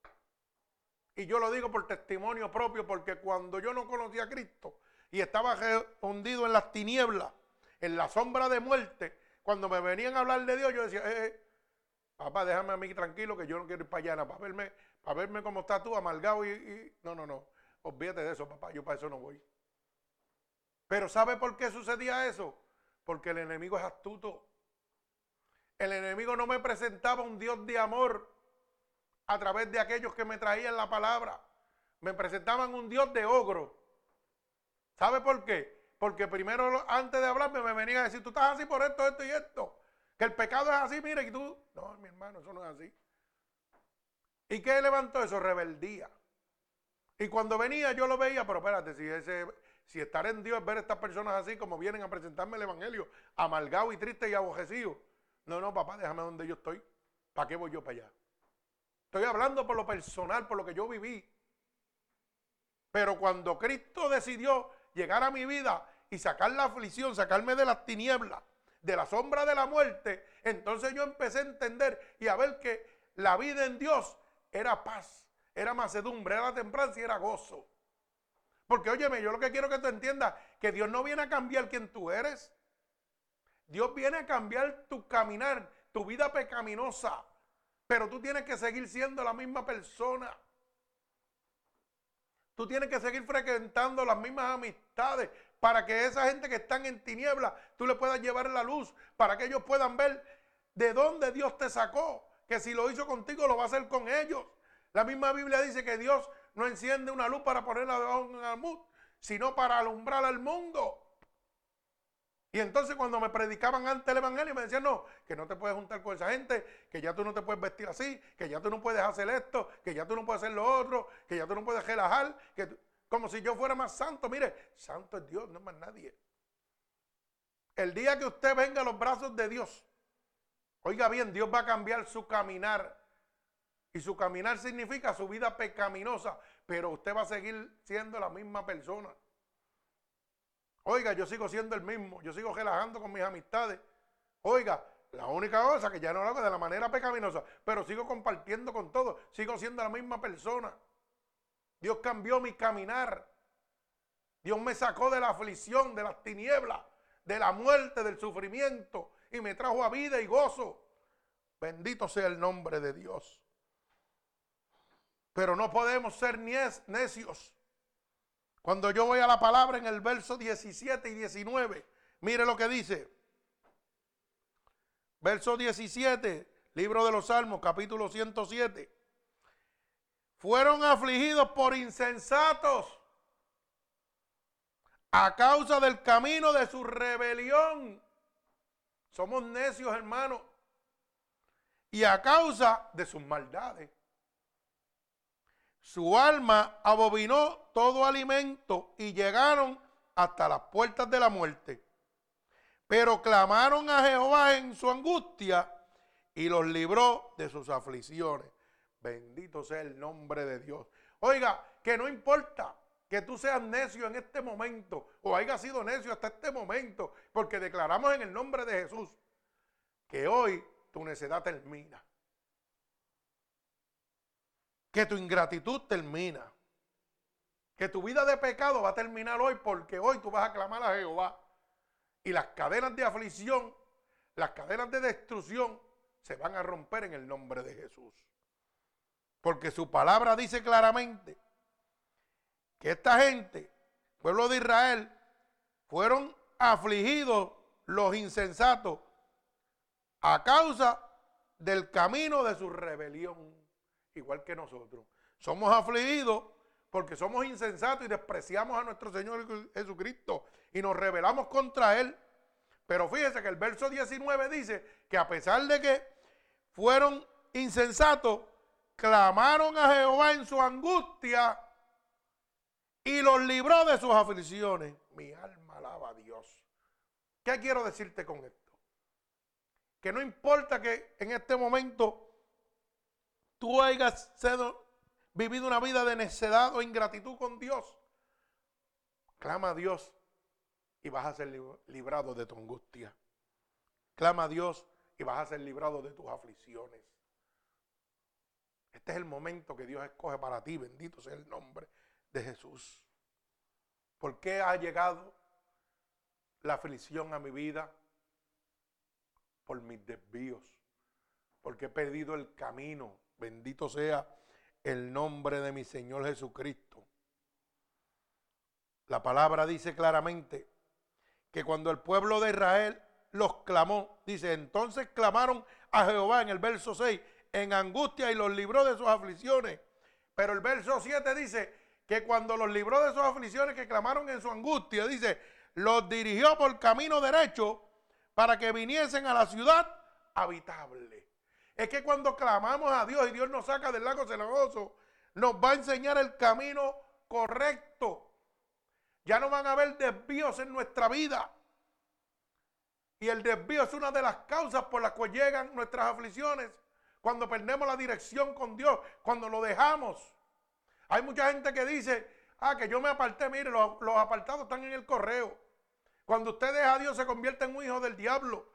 Y yo lo digo por testimonio propio, porque cuando yo no conocía a Cristo y estaba hundido en las tinieblas, en la sombra de muerte, cuando me venían a hablar de Dios, yo decía, eh, eh papá, déjame a mí tranquilo, que yo no quiero ir para allá, para verme, para verme cómo estás tú, amargado y, y... No, no, no, olvídate de eso, papá, yo para eso no voy. Pero ¿sabe por qué sucedía eso? Porque el enemigo es astuto. El enemigo no me presentaba un Dios de amor a través de aquellos que me traían la palabra. Me presentaban un Dios de ogro. ¿Sabe por qué? Porque primero, antes de hablarme, me venía a decir, tú estás así por esto, esto y esto. Que el pecado es así, mire, y tú, no, mi hermano, eso no es así. ¿Y qué levantó eso? Rebeldía. Y cuando venía yo lo veía, pero espérate, si, ese, si estar en Dios es ver a estas personas así como vienen a presentarme el Evangelio, amargado y triste y abojecido. No, no, papá, déjame donde yo estoy. ¿Para qué voy yo para allá? Estoy hablando por lo personal, por lo que yo viví. Pero cuando Cristo decidió llegar a mi vida y sacar la aflicción, sacarme de las tinieblas, de la sombra de la muerte, entonces yo empecé a entender y a ver que la vida en Dios era paz, era macedumbre, era templanza y era gozo. Porque óyeme, yo lo que quiero que tú entiendas, que Dios no viene a cambiar quien tú eres. Dios viene a cambiar tu caminar, tu vida pecaminosa. Pero tú tienes que seguir siendo la misma persona. Tú tienes que seguir frecuentando las mismas amistades para que esa gente que están en tinieblas, tú le puedas llevar la luz, para que ellos puedan ver de dónde Dios te sacó. Que si lo hizo contigo, lo va a hacer con ellos. La misma Biblia dice que Dios no enciende una luz para ponerla debajo de un sino para alumbrar al mundo. Y entonces cuando me predicaban antes el Evangelio me decían, no, que no te puedes juntar con esa gente, que ya tú no te puedes vestir así, que ya tú no puedes hacer esto, que ya tú no puedes hacer lo otro, que ya tú no puedes relajar, que como si yo fuera más santo. Mire, santo es Dios, no es más nadie. El día que usted venga a los brazos de Dios, oiga bien, Dios va a cambiar su caminar. Y su caminar significa su vida pecaminosa, pero usted va a seguir siendo la misma persona. Oiga, yo sigo siendo el mismo, yo sigo relajando con mis amistades. Oiga, la única cosa que ya no lo hago de la manera pecaminosa, pero sigo compartiendo con todos, sigo siendo la misma persona. Dios cambió mi caminar. Dios me sacó de la aflicción, de las tinieblas, de la muerte, del sufrimiento y me trajo a vida y gozo. Bendito sea el nombre de Dios. Pero no podemos ser necios cuando yo voy a la palabra en el verso 17 y 19, mire lo que dice. Verso 17, libro de los Salmos, capítulo 107. Fueron afligidos por insensatos a causa del camino de su rebelión. Somos necios, hermanos. Y a causa de sus maldades. Su alma abominó todo alimento y llegaron hasta las puertas de la muerte. Pero clamaron a Jehová en su angustia y los libró de sus aflicciones. Bendito sea el nombre de Dios. Oiga, que no importa que tú seas necio en este momento o hayas sido necio hasta este momento, porque declaramos en el nombre de Jesús que hoy tu necedad termina que tu ingratitud termina. Que tu vida de pecado va a terminar hoy porque hoy tú vas a clamar a Jehová. Y las cadenas de aflicción, las cadenas de destrucción se van a romper en el nombre de Jesús. Porque su palabra dice claramente que esta gente, pueblo de Israel, fueron afligidos los insensatos a causa del camino de su rebelión igual que nosotros. Somos afligidos porque somos insensatos y despreciamos a nuestro Señor Jesucristo y nos rebelamos contra Él. Pero fíjese que el verso 19 dice que a pesar de que fueron insensatos, clamaron a Jehová en su angustia y los libró de sus aflicciones. Mi alma alaba a Dios. ¿Qué quiero decirte con esto? que no importa que en este momento tú hayas sido, vivido una vida de necedad o ingratitud con Dios, clama a Dios y vas a ser librado de tu angustia. Clama a Dios y vas a ser librado de tus aflicciones. Este es el momento que Dios escoge para ti. Bendito sea el nombre de Jesús. ¿Por qué ha llegado la aflicción a mi vida? Por mis desvíos. Porque he perdido el camino. Bendito sea el nombre de mi Señor Jesucristo. La palabra dice claramente que cuando el pueblo de Israel los clamó, dice, entonces clamaron a Jehová en el verso 6, en angustia y los libró de sus aflicciones. Pero el verso 7 dice que cuando los libró de sus aflicciones que clamaron en su angustia, dice, los dirigió por camino derecho para que viniesen a la ciudad habitable. Es que cuando clamamos a Dios y Dios nos saca del lago cenagoso, nos va a enseñar el camino correcto. Ya no van a haber desvíos en nuestra vida. Y el desvío es una de las causas por las que llegan nuestras aflicciones. Cuando perdemos la dirección con Dios, cuando lo dejamos. Hay mucha gente que dice, ah, que yo me aparté, mire, los, los apartados están en el correo. Cuando usted deja a Dios se convierte en un hijo del diablo.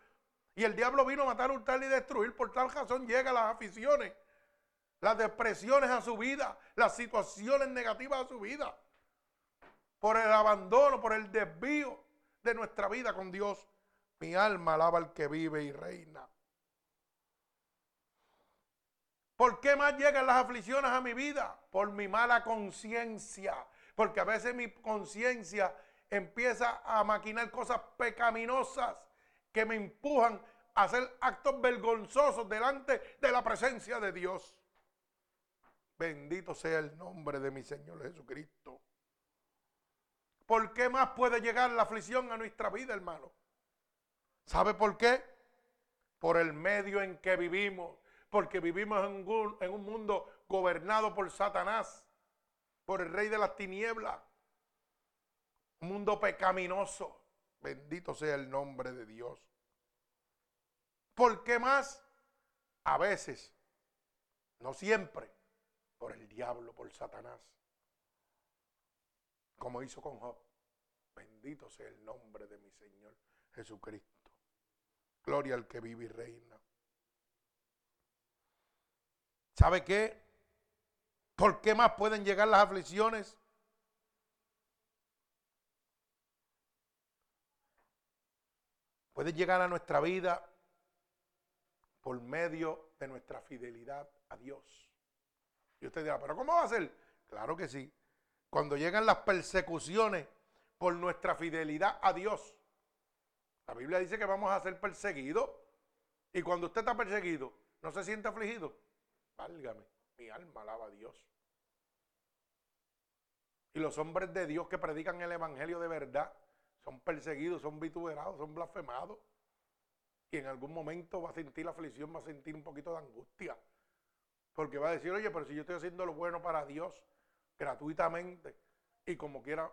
Y el diablo vino a matar, hurtar y destruir. Por tal razón llegan las aficiones, las depresiones a su vida, las situaciones negativas a su vida por el abandono, por el desvío de nuestra vida con Dios. Mi alma alaba al que vive y reina. ¿Por qué más llegan las aflicciones a mi vida? Por mi mala conciencia. Porque a veces mi conciencia empieza a maquinar cosas pecaminosas que me empujan a hacer actos vergonzosos delante de la presencia de Dios. Bendito sea el nombre de mi Señor Jesucristo. ¿Por qué más puede llegar la aflicción a nuestra vida, hermano? ¿Sabe por qué? Por el medio en que vivimos. Porque vivimos en un, en un mundo gobernado por Satanás, por el rey de las tinieblas. Un mundo pecaminoso. Bendito sea el nombre de Dios. ¿Por qué más? A veces, no siempre, por el diablo, por Satanás como hizo con Job. Bendito sea el nombre de mi Señor Jesucristo. Gloria al que vive y reina. ¿Sabe qué? ¿Por qué más pueden llegar las aflicciones? Pueden llegar a nuestra vida por medio de nuestra fidelidad a Dios. Y usted dirá, pero ¿cómo va a ser? Claro que sí cuando llegan las persecuciones por nuestra fidelidad a Dios. La Biblia dice que vamos a ser perseguidos. Y cuando usted está perseguido, ¿no se siente afligido? Válgame, mi alma alaba a Dios. Y los hombres de Dios que predican el Evangelio de verdad son perseguidos, son vituperados, son blasfemados. Y en algún momento va a sentir la aflicción, va a sentir un poquito de angustia. Porque va a decir, oye, pero si yo estoy haciendo lo bueno para Dios, gratuitamente y como quiera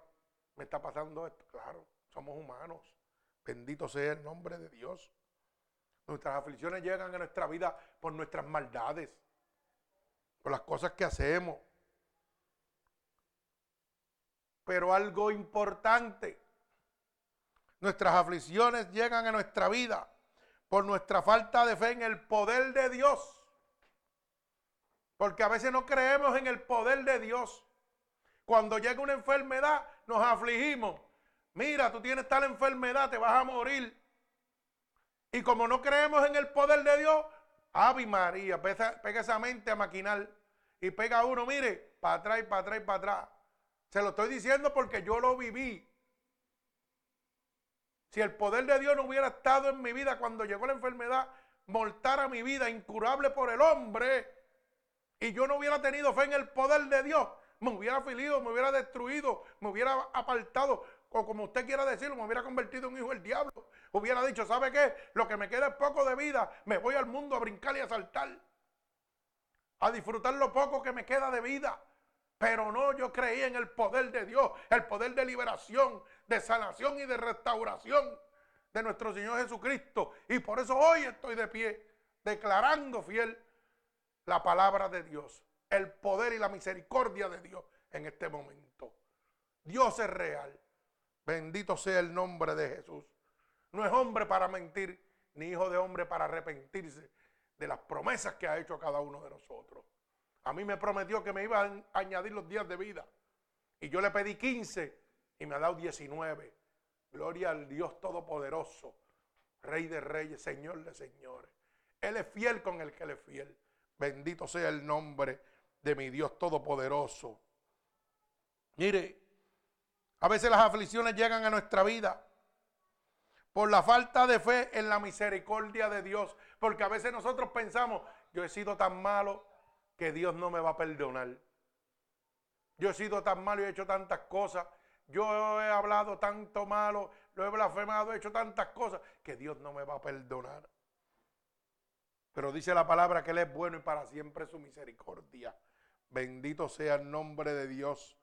me está pasando esto. Claro, somos humanos. Bendito sea el nombre de Dios. Nuestras aflicciones llegan a nuestra vida por nuestras maldades, por las cosas que hacemos. Pero algo importante, nuestras aflicciones llegan a nuestra vida por nuestra falta de fe en el poder de Dios. Porque a veces no creemos en el poder de Dios. Cuando llega una enfermedad, nos afligimos. Mira, tú tienes tal enfermedad, te vas a morir. Y como no creemos en el poder de Dios, Ave María, pega, esa mente a maquinar. Y pega uno, mire, para atrás, para atrás, para atrás. Se lo estoy diciendo porque yo lo viví. Si el poder de Dios no hubiera estado en mi vida cuando llegó la enfermedad mortal a mi vida, incurable por el hombre, y yo no hubiera tenido fe en el poder de Dios, me hubiera afiliado, me hubiera destruido, me hubiera apartado, o como usted quiera decirlo, me hubiera convertido en hijo del diablo. Hubiera dicho, ¿sabe qué? Lo que me queda es poco de vida, me voy al mundo a brincar y a saltar, a disfrutar lo poco que me queda de vida. Pero no, yo creí en el poder de Dios, el poder de liberación, de sanación y de restauración. de nuestro Señor Jesucristo. Y por eso hoy estoy de pie, declarando fiel la palabra de Dios, el poder y la misericordia de Dios en este momento. Dios es real. Bendito sea el nombre de Jesús. No es hombre para mentir, ni hijo de hombre para arrepentirse de las promesas que ha hecho a cada uno de nosotros. A mí me prometió que me iba a añadir los días de vida. Y yo le pedí 15 y me ha dado 19. Gloria al Dios Todopoderoso, Rey de Reyes, Señor de Señores. Él es fiel con el que él es fiel. Bendito sea el nombre de mi Dios Todopoderoso. Mire, a veces las aflicciones llegan a nuestra vida por la falta de fe en la misericordia de Dios. Porque a veces nosotros pensamos, yo he sido tan malo que Dios no me va a perdonar. Yo he sido tan malo y he hecho tantas cosas. Yo he hablado tanto malo, lo he blasfemado, he hecho tantas cosas que Dios no me va a perdonar. Pero dice la palabra que Él es bueno y para siempre su misericordia. Bendito sea el nombre de Dios.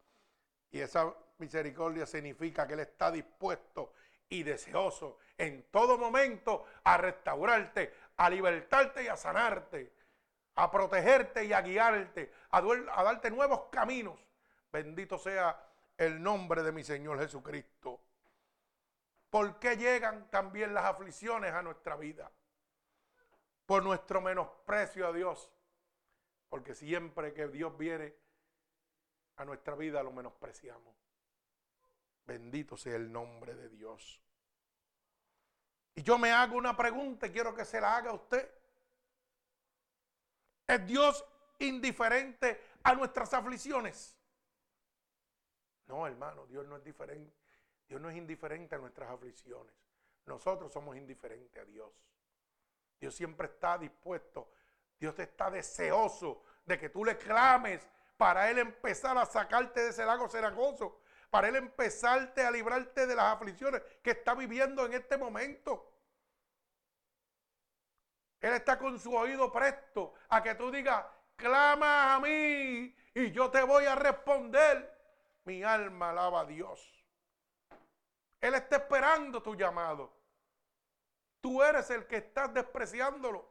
Y esa misericordia significa que Él está dispuesto y deseoso en todo momento a restaurarte, a libertarte y a sanarte, a protegerte y a guiarte, a, a darte nuevos caminos. Bendito sea el nombre de mi Señor Jesucristo. ¿Por qué llegan también las aflicciones a nuestra vida? Por nuestro menosprecio a Dios. Porque siempre que Dios viene a nuestra vida lo menospreciamos. Bendito sea el nombre de Dios. Y yo me hago una pregunta y quiero que se la haga usted. ¿Es Dios indiferente a nuestras aflicciones? No, hermano, Dios no es diferente. Dios no es indiferente a nuestras aflicciones. Nosotros somos indiferentes a Dios. Dios siempre está dispuesto. Dios está deseoso de que tú le clames para Él empezar a sacarte de ese lago cenagoso. Para Él empezarte a librarte de las aflicciones que está viviendo en este momento. Él está con su oído presto a que tú digas, clama a mí y yo te voy a responder. Mi alma alaba a Dios. Él está esperando tu llamado. Tú eres el que estás despreciándolo.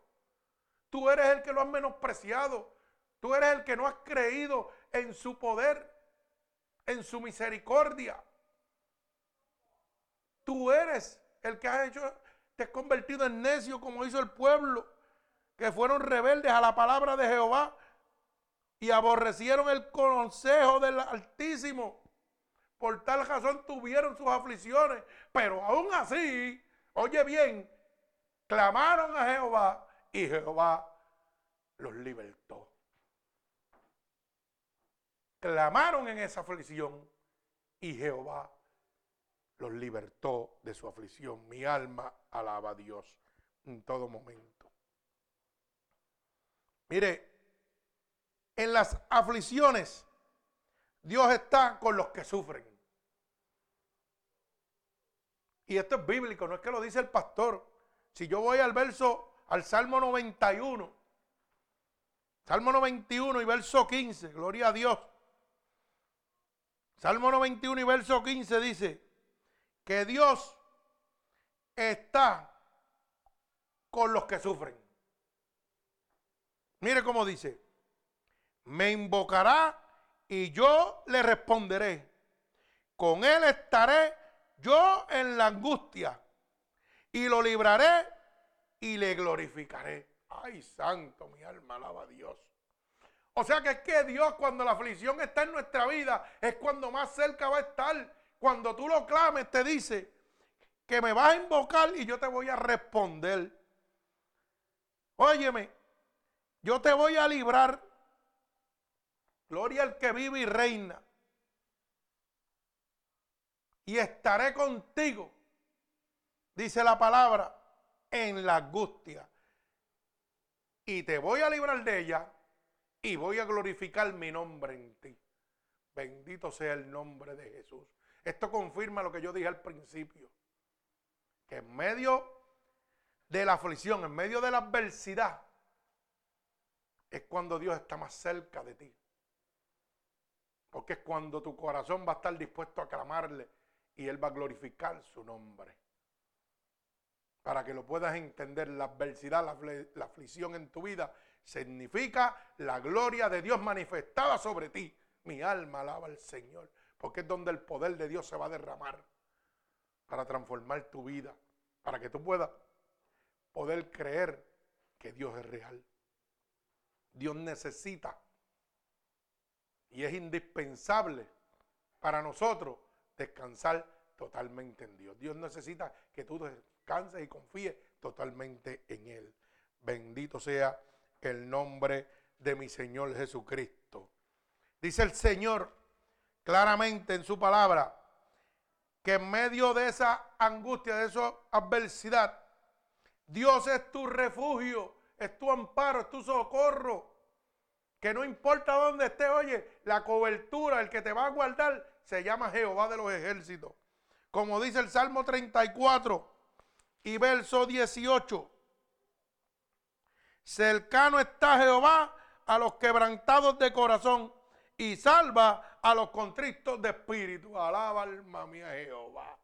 Tú eres el que lo has menospreciado. Tú eres el que no has creído en su poder, en su misericordia. Tú eres el que has hecho, te has convertido en necio como hizo el pueblo, que fueron rebeldes a la palabra de Jehová y aborrecieron el consejo del Altísimo. Por tal razón tuvieron sus aflicciones. Pero aún así, oye bien, clamaron a Jehová y Jehová los libertó. Clamaron en esa aflicción y Jehová los libertó de su aflicción. Mi alma alaba a Dios en todo momento. Mire, en las aflicciones, Dios está con los que sufren. Y esto es bíblico, no es que lo dice el pastor. Si yo voy al verso, al Salmo 91, Salmo 91 y verso 15, gloria a Dios. Salmo 91 y verso 15 dice que Dios está con los que sufren. Mire cómo dice, me invocará y yo le responderé. Con él estaré yo en la angustia y lo libraré y le glorificaré. Ay, santo, mi alma alaba a Dios. O sea que es que Dios cuando la aflicción está en nuestra vida es cuando más cerca va a estar. Cuando tú lo clames te dice que me vas a invocar y yo te voy a responder. Óyeme, yo te voy a librar Gloria al que vive y reina. Y estaré contigo, dice la palabra, en la angustia. Y te voy a librar de ella y voy a glorificar mi nombre en ti. Bendito sea el nombre de Jesús. Esto confirma lo que yo dije al principio. Que en medio de la aflicción, en medio de la adversidad, es cuando Dios está más cerca de ti. Porque es cuando tu corazón va a estar dispuesto a clamarle y Él va a glorificar su nombre. para que lo puedas entender, la adversidad, la, aflicción en tu vida, significa la gloria de Dios manifestada sobre ti. Mi alma alaba al Señor, porque es donde el poder de Dios se va a derramar para transformar tu vida, para que tú puedas poder creer que Dios es real. Dios necesita y es indispensable para nosotros descansar totalmente en Dios. Dios necesita que tú descanses y confíes totalmente en Él. Bendito sea el nombre de mi Señor Jesucristo. Dice el Señor claramente en su palabra que en medio de esa angustia, de esa adversidad, Dios es tu refugio, es tu amparo, es tu socorro. Que no importa dónde esté, oye, la cobertura, el que te va a guardar, se llama Jehová de los ejércitos. Como dice el Salmo 34 y verso 18. Cercano está Jehová a los quebrantados de corazón y salva a los contristos de espíritu. Alaba alma mía Jehová.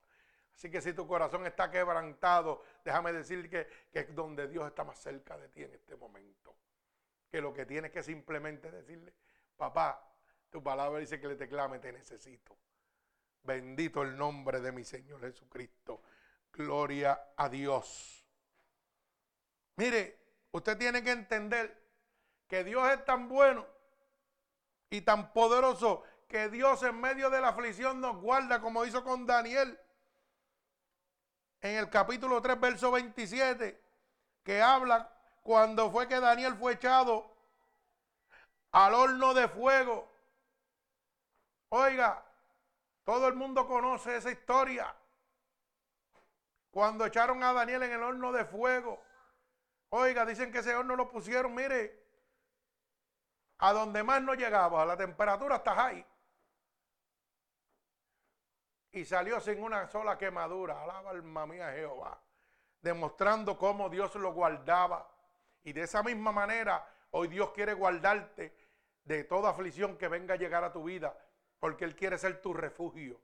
Así que si tu corazón está quebrantado, déjame decir que, que es donde Dios está más cerca de ti en este momento. Que lo que tienes que simplemente decirle, papá, tu palabra dice que le te clame, te necesito. Bendito el nombre de mi Señor Jesucristo. Gloria a Dios. Mire, usted tiene que entender que Dios es tan bueno y tan poderoso que Dios en medio de la aflicción nos guarda como hizo con Daniel en el capítulo 3, verso 27, que habla cuando fue que Daniel fue echado al horno de fuego. Oiga, todo el mundo conoce esa historia. Cuando echaron a Daniel en el horno de fuego. Oiga, dicen que ese horno lo pusieron, mire, a donde más no llegaba, a la temperatura hasta ahí. Y salió sin una sola quemadura. Alaba alma mía Jehová. Demostrando cómo Dios lo guardaba. Y de esa misma manera, hoy Dios quiere guardarte de toda aflicción que venga a llegar a tu vida porque Él quiere ser tu refugio,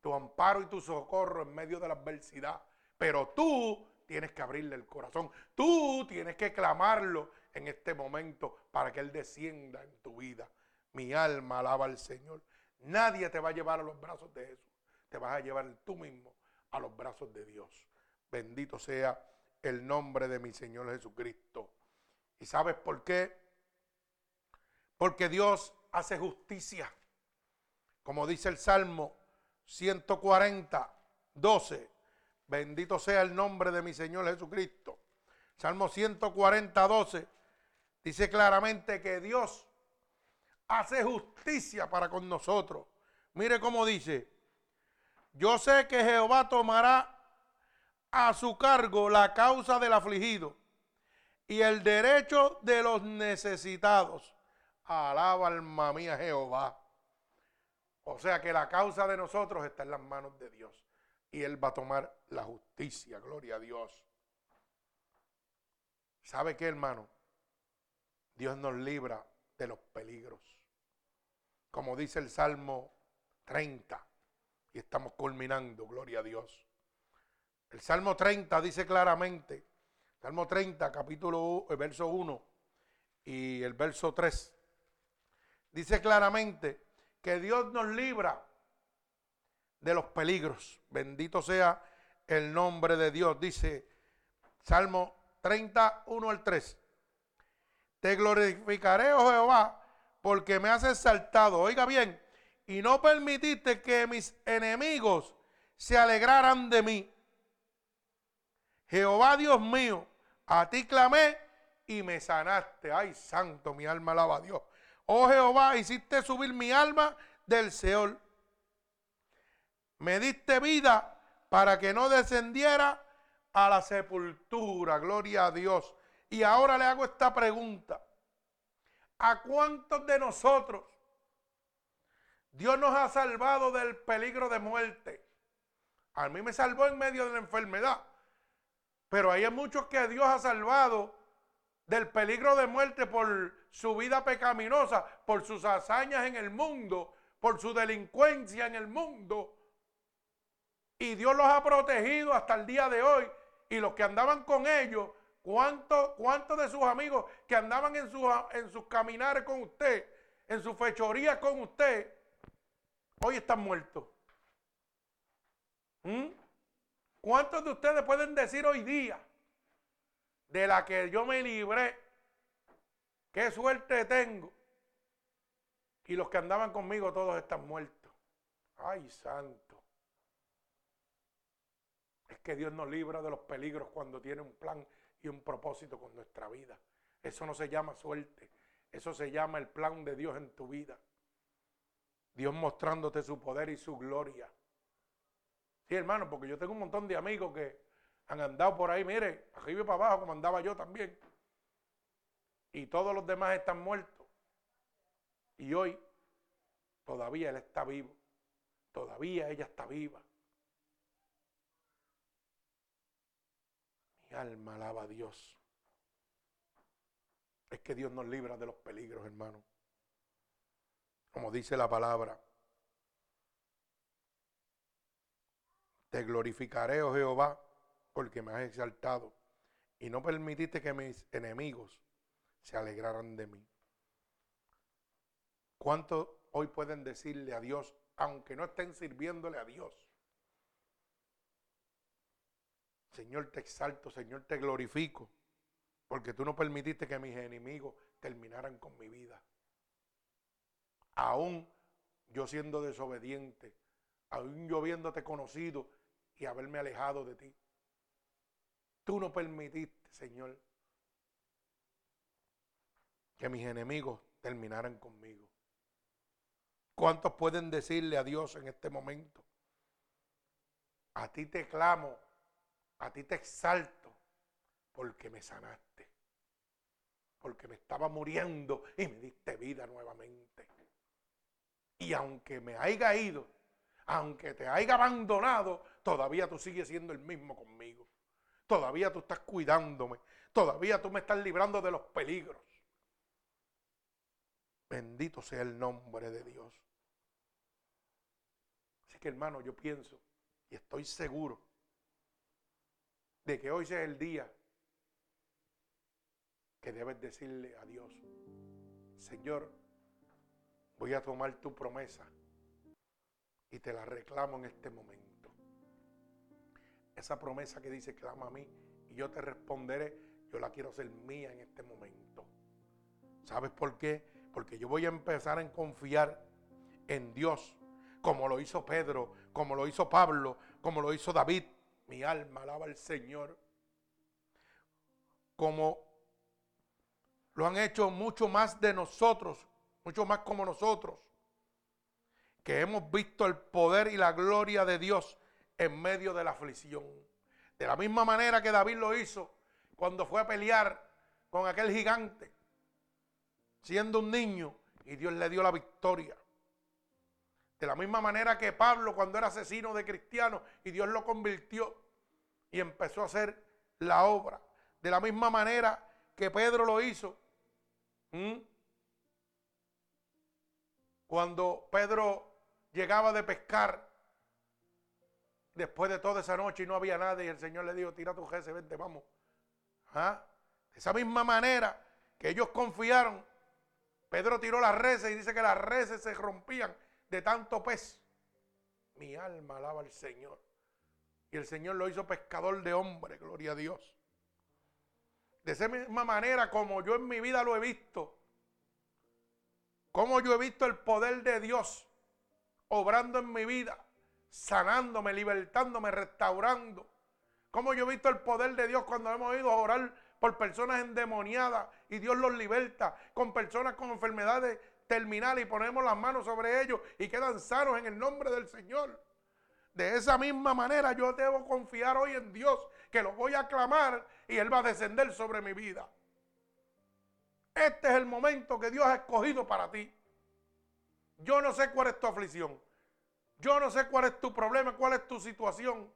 tu amparo y tu socorro en medio de la adversidad. Pero tú tienes que abrirle el corazón, tú tienes que clamarlo en este momento para que Él descienda en tu vida. Mi alma alaba al Señor. Nadie te va a llevar a los brazos de Jesús, te vas a llevar tú mismo a los brazos de Dios. Bendito sea el nombre de mi Señor Jesucristo. ¿Y sabes por qué? Porque Dios hace justicia. Como dice el Salmo 140, 12. Bendito sea el nombre de mi Señor Jesucristo. Salmo 140, 12. Dice claramente que Dios hace justicia para con nosotros. Mire cómo dice. Yo sé que Jehová tomará a su cargo la causa del afligido y el derecho de los necesitados. Alaba alma mía Jehová. O sea que la causa de nosotros está en las manos de Dios. Y Él va a tomar la justicia. Gloria a Dios. ¿Sabe qué, hermano? Dios nos libra de los peligros. Como dice el Salmo 30. Y estamos culminando. Gloria a Dios. El Salmo 30 dice claramente. Salmo 30, capítulo, el verso 1 y el verso 3. Dice claramente que Dios nos libra de los peligros. Bendito sea el nombre de Dios. Dice Salmo 31 al 3. Te glorificaré, oh Jehová, porque me has exaltado. Oiga bien, y no permitiste que mis enemigos se alegraran de mí. Jehová Dios mío, a ti clamé y me sanaste. Ay, santo, mi alma alaba a Dios. Oh Jehová, hiciste subir mi alma del Seol. Me diste vida para que no descendiera a la sepultura. Gloria a Dios. Y ahora le hago esta pregunta. ¿A cuántos de nosotros Dios nos ha salvado del peligro de muerte? A mí me salvó en medio de la enfermedad. Pero hay muchos que Dios ha salvado del peligro de muerte por su vida pecaminosa, por sus hazañas en el mundo, por su delincuencia en el mundo. Y Dios los ha protegido hasta el día de hoy. Y los que andaban con ellos, ¿cuántos cuánto de sus amigos que andaban en, sus, en sus caminares con usted, en su fechoría con usted, hoy están muertos? ¿Mm? ¿Cuántos de ustedes pueden decir hoy día de la que yo me libré? ¿Qué suerte tengo? Y los que andaban conmigo todos están muertos. Ay, santo. Es que Dios nos libra de los peligros cuando tiene un plan y un propósito con nuestra vida. Eso no se llama suerte. Eso se llama el plan de Dios en tu vida. Dios mostrándote su poder y su gloria. Sí, hermano, porque yo tengo un montón de amigos que han andado por ahí, mire, arriba y para abajo, como andaba yo también. Y todos los demás están muertos. Y hoy todavía él está vivo. Todavía ella está viva. Alma alaba a Dios. Es que Dios nos libra de los peligros, hermano. Como dice la palabra. Te glorificaré, oh Jehová, porque me has exaltado y no permitiste que mis enemigos se alegraran de mí. ¿Cuántos hoy pueden decirle a Dios, aunque no estén sirviéndole a Dios? Señor, te exalto, Señor, te glorifico, porque tú no permitiste que mis enemigos terminaran con mi vida. Aún yo siendo desobediente, aún yo viéndote conocido y haberme alejado de ti. Tú no permitiste, Señor, que mis enemigos terminaran conmigo. ¿Cuántos pueden decirle a Dios en este momento? A ti te clamo, a ti te exalto, porque me sanaste, porque me estaba muriendo y me diste vida nuevamente. Y aunque me haya ido, aunque te haya abandonado, todavía tú sigues siendo el mismo conmigo. Todavía tú estás cuidándome, todavía tú me estás librando de los peligros. Bendito sea el nombre de Dios. Así que hermano, yo pienso y estoy seguro de que hoy sea el día que debes decirle a Dios, Señor, voy a tomar tu promesa y te la reclamo en este momento. Esa promesa que dice, clama a mí y yo te responderé, yo la quiero hacer mía en este momento. ¿Sabes por qué? Porque yo voy a empezar a confiar en Dios, como lo hizo Pedro, como lo hizo Pablo, como lo hizo David. Mi alma alaba al Señor. Como lo han hecho mucho más de nosotros, mucho más como nosotros, que hemos visto el poder y la gloria de Dios en medio de la aflicción. De la misma manera que David lo hizo cuando fue a pelear con aquel gigante siendo un niño y Dios le dio la victoria. De la misma manera que Pablo cuando era asesino de cristianos y Dios lo convirtió y empezó a hacer la obra. De la misma manera que Pedro lo hizo. Cuando Pedro llegaba de pescar después de toda esa noche y no había nadie y el Señor le dijo, tira tu jefe, vente, vamos. ¿Ah? De esa misma manera que ellos confiaron Pedro tiró las reses y dice que las reses se rompían de tanto pez. Mi alma alaba al Señor. Y el Señor lo hizo pescador de hombres, gloria a Dios. De esa misma manera como yo en mi vida lo he visto, como yo he visto el poder de Dios obrando en mi vida, sanándome, libertándome, restaurando. Como yo he visto el poder de Dios cuando hemos ido a orar por personas endemoniadas y Dios los liberta, con personas con enfermedades terminales y ponemos las manos sobre ellos y quedan sanos en el nombre del Señor. De esa misma manera yo debo confiar hoy en Dios, que lo voy a clamar y Él va a descender sobre mi vida. Este es el momento que Dios ha escogido para ti. Yo no sé cuál es tu aflicción. Yo no sé cuál es tu problema, cuál es tu situación,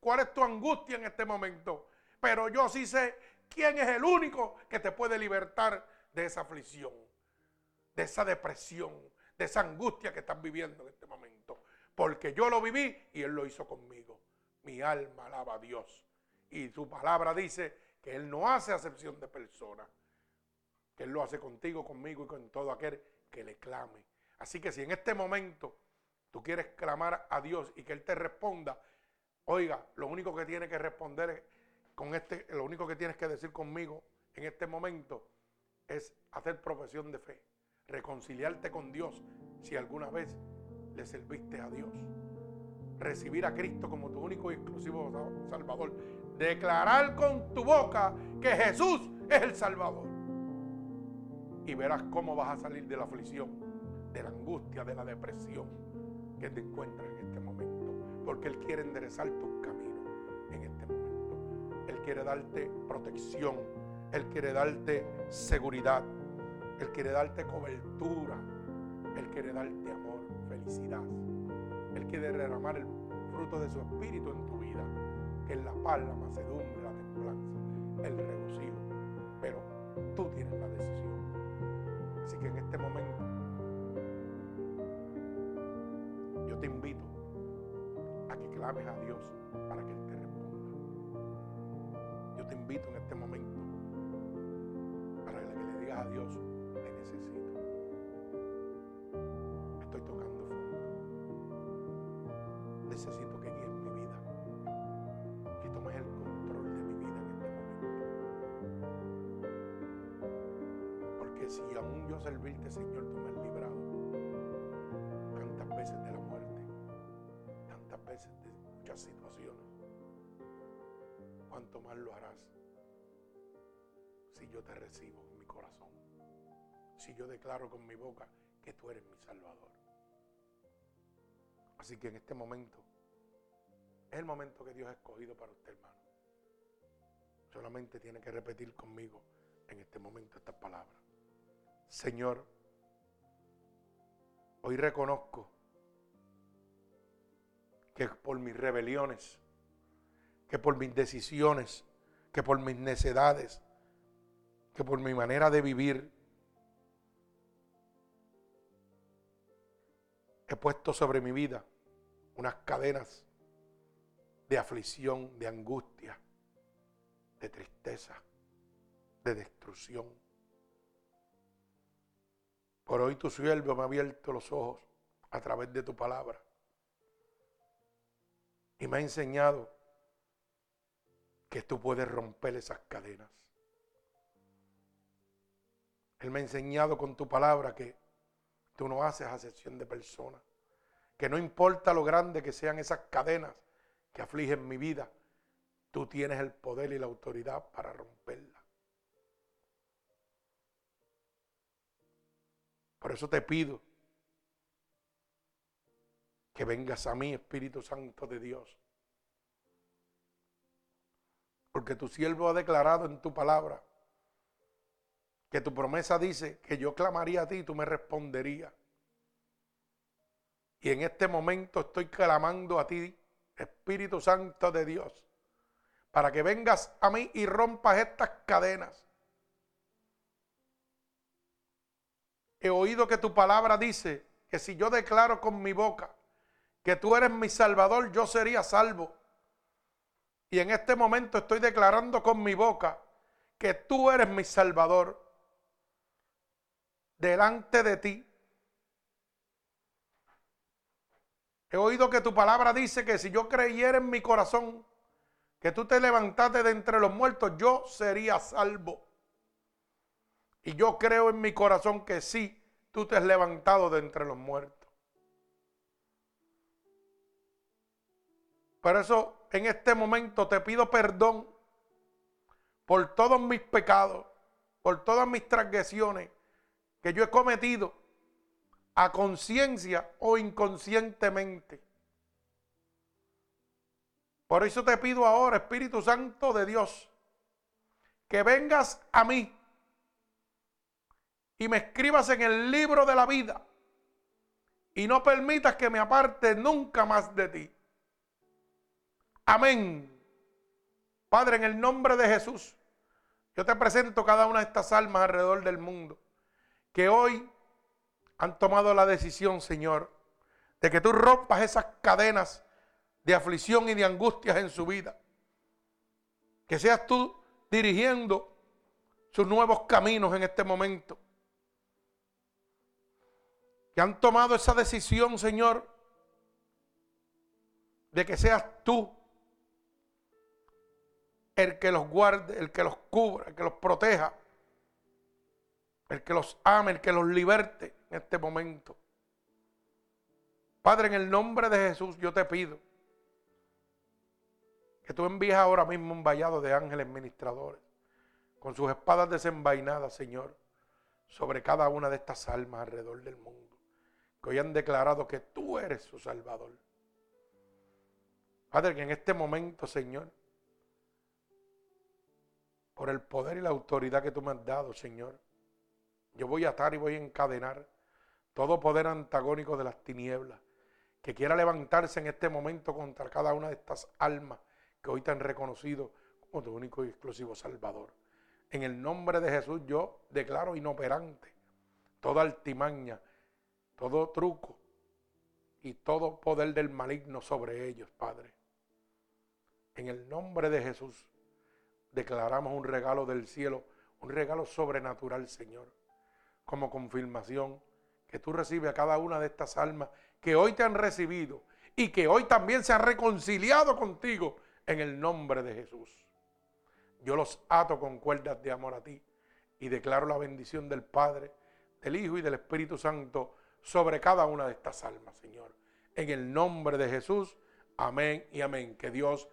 cuál es tu angustia en este momento. Pero yo sí sé ¿Quién es el único que te puede libertar de esa aflicción, de esa depresión, de esa angustia que estás viviendo en este momento? Porque yo lo viví y Él lo hizo conmigo. Mi alma alaba a Dios. Y su palabra dice que Él no hace acepción de personas. Que Él lo hace contigo, conmigo y con todo aquel que le clame. Así que si en este momento tú quieres clamar a Dios y que Él te responda, oiga, lo único que tiene que responder con este, lo único que tienes que decir conmigo en este momento es hacer profesión de fe, reconciliarte con Dios si alguna vez le serviste a Dios, recibir a Cristo como tu único y exclusivo Salvador, declarar con tu boca que Jesús es el Salvador. Y verás cómo vas a salir de la aflicción, de la angustia, de la depresión que te encuentras en este momento, porque Él quiere enderezar tus caminos en este momento. Él quiere darte protección, Él quiere darte seguridad, Él quiere darte cobertura, Él quiere darte amor, felicidad. Él quiere derramar el fruto de su espíritu en tu vida, que es la paz, la macedumbre, la templanza, el regocijo. Pero tú tienes la decisión. Así que en este momento yo te invito a que clames a Dios para que Él te responda. Yo te invito en este momento para que le digas a Dios, necesito. Estoy tocando fondo. Necesito que guíes mi vida. Que tomes el control de mi vida en este momento. Porque si aún yo servirte, Señor, tú me has librado tantas veces de la muerte, tantas veces de muchas situaciones. ¿Cuánto más lo harás si yo te recibo en mi corazón? Si yo declaro con mi boca que tú eres mi Salvador. Así que en este momento es el momento que Dios ha escogido para usted, hermano. Solamente tiene que repetir conmigo en este momento estas palabras. Señor, hoy reconozco que por mis rebeliones, que por mis decisiones, que por mis necedades, que por mi manera de vivir, he puesto sobre mi vida unas cadenas de aflicción, de angustia, de tristeza, de destrucción. Por hoy tu siervo me ha abierto los ojos a través de tu palabra y me ha enseñado que tú puedes romper esas cadenas. Él me ha enseñado con tu palabra que tú no haces acepción de personas, que no importa lo grande que sean esas cadenas que afligen mi vida, tú tienes el poder y la autoridad para romperla. Por eso te pido que vengas a mí, Espíritu Santo de Dios. Porque tu siervo ha declarado en tu palabra que tu promesa dice que yo clamaría a ti y tú me responderías. Y en este momento estoy clamando a ti, Espíritu Santo de Dios, para que vengas a mí y rompas estas cadenas. He oído que tu palabra dice que si yo declaro con mi boca que tú eres mi salvador, yo sería salvo. Y en este momento estoy declarando con mi boca que tú eres mi salvador. Delante de ti. He oído que tu palabra dice que si yo creyera en mi corazón que tú te levantaste de entre los muertos, yo sería salvo. Y yo creo en mi corazón que sí, tú te has levantado de entre los muertos. Por eso en este momento te pido perdón por todos mis pecados, por todas mis transgresiones que yo he cometido a conciencia o inconscientemente. Por eso te pido ahora, Espíritu Santo de Dios, que vengas a mí y me escribas en el libro de la vida y no permitas que me aparte nunca más de ti. Amén. Padre, en el nombre de Jesús, yo te presento cada una de estas almas alrededor del mundo que hoy han tomado la decisión, Señor, de que tú rompas esas cadenas de aflicción y de angustias en su vida. Que seas tú dirigiendo sus nuevos caminos en este momento. Que han tomado esa decisión, Señor, de que seas tú el que los guarde, el que los cubra, el que los proteja, el que los ame, el que los liberte en este momento. Padre, en el nombre de Jesús yo te pido que tú envíes ahora mismo un vallado de ángeles ministradores con sus espadas desenvainadas, Señor, sobre cada una de estas almas alrededor del mundo, que hoy han declarado que tú eres su Salvador. Padre, que en este momento, Señor, por el poder y la autoridad que tú me has dado, Señor. Yo voy a atar y voy a encadenar todo poder antagónico de las tinieblas que quiera levantarse en este momento contra cada una de estas almas que hoy te han reconocido como tu único y exclusivo Salvador. En el nombre de Jesús yo declaro inoperante toda altimaña, todo truco y todo poder del maligno sobre ellos, Padre. En el nombre de Jesús declaramos un regalo del cielo, un regalo sobrenatural, Señor, como confirmación que tú recibes a cada una de estas almas que hoy te han recibido y que hoy también se han reconciliado contigo en el nombre de Jesús. Yo los ato con cuerdas de amor a ti y declaro la bendición del Padre, del Hijo y del Espíritu Santo sobre cada una de estas almas, Señor. En el nombre de Jesús, amén y amén. Que Dios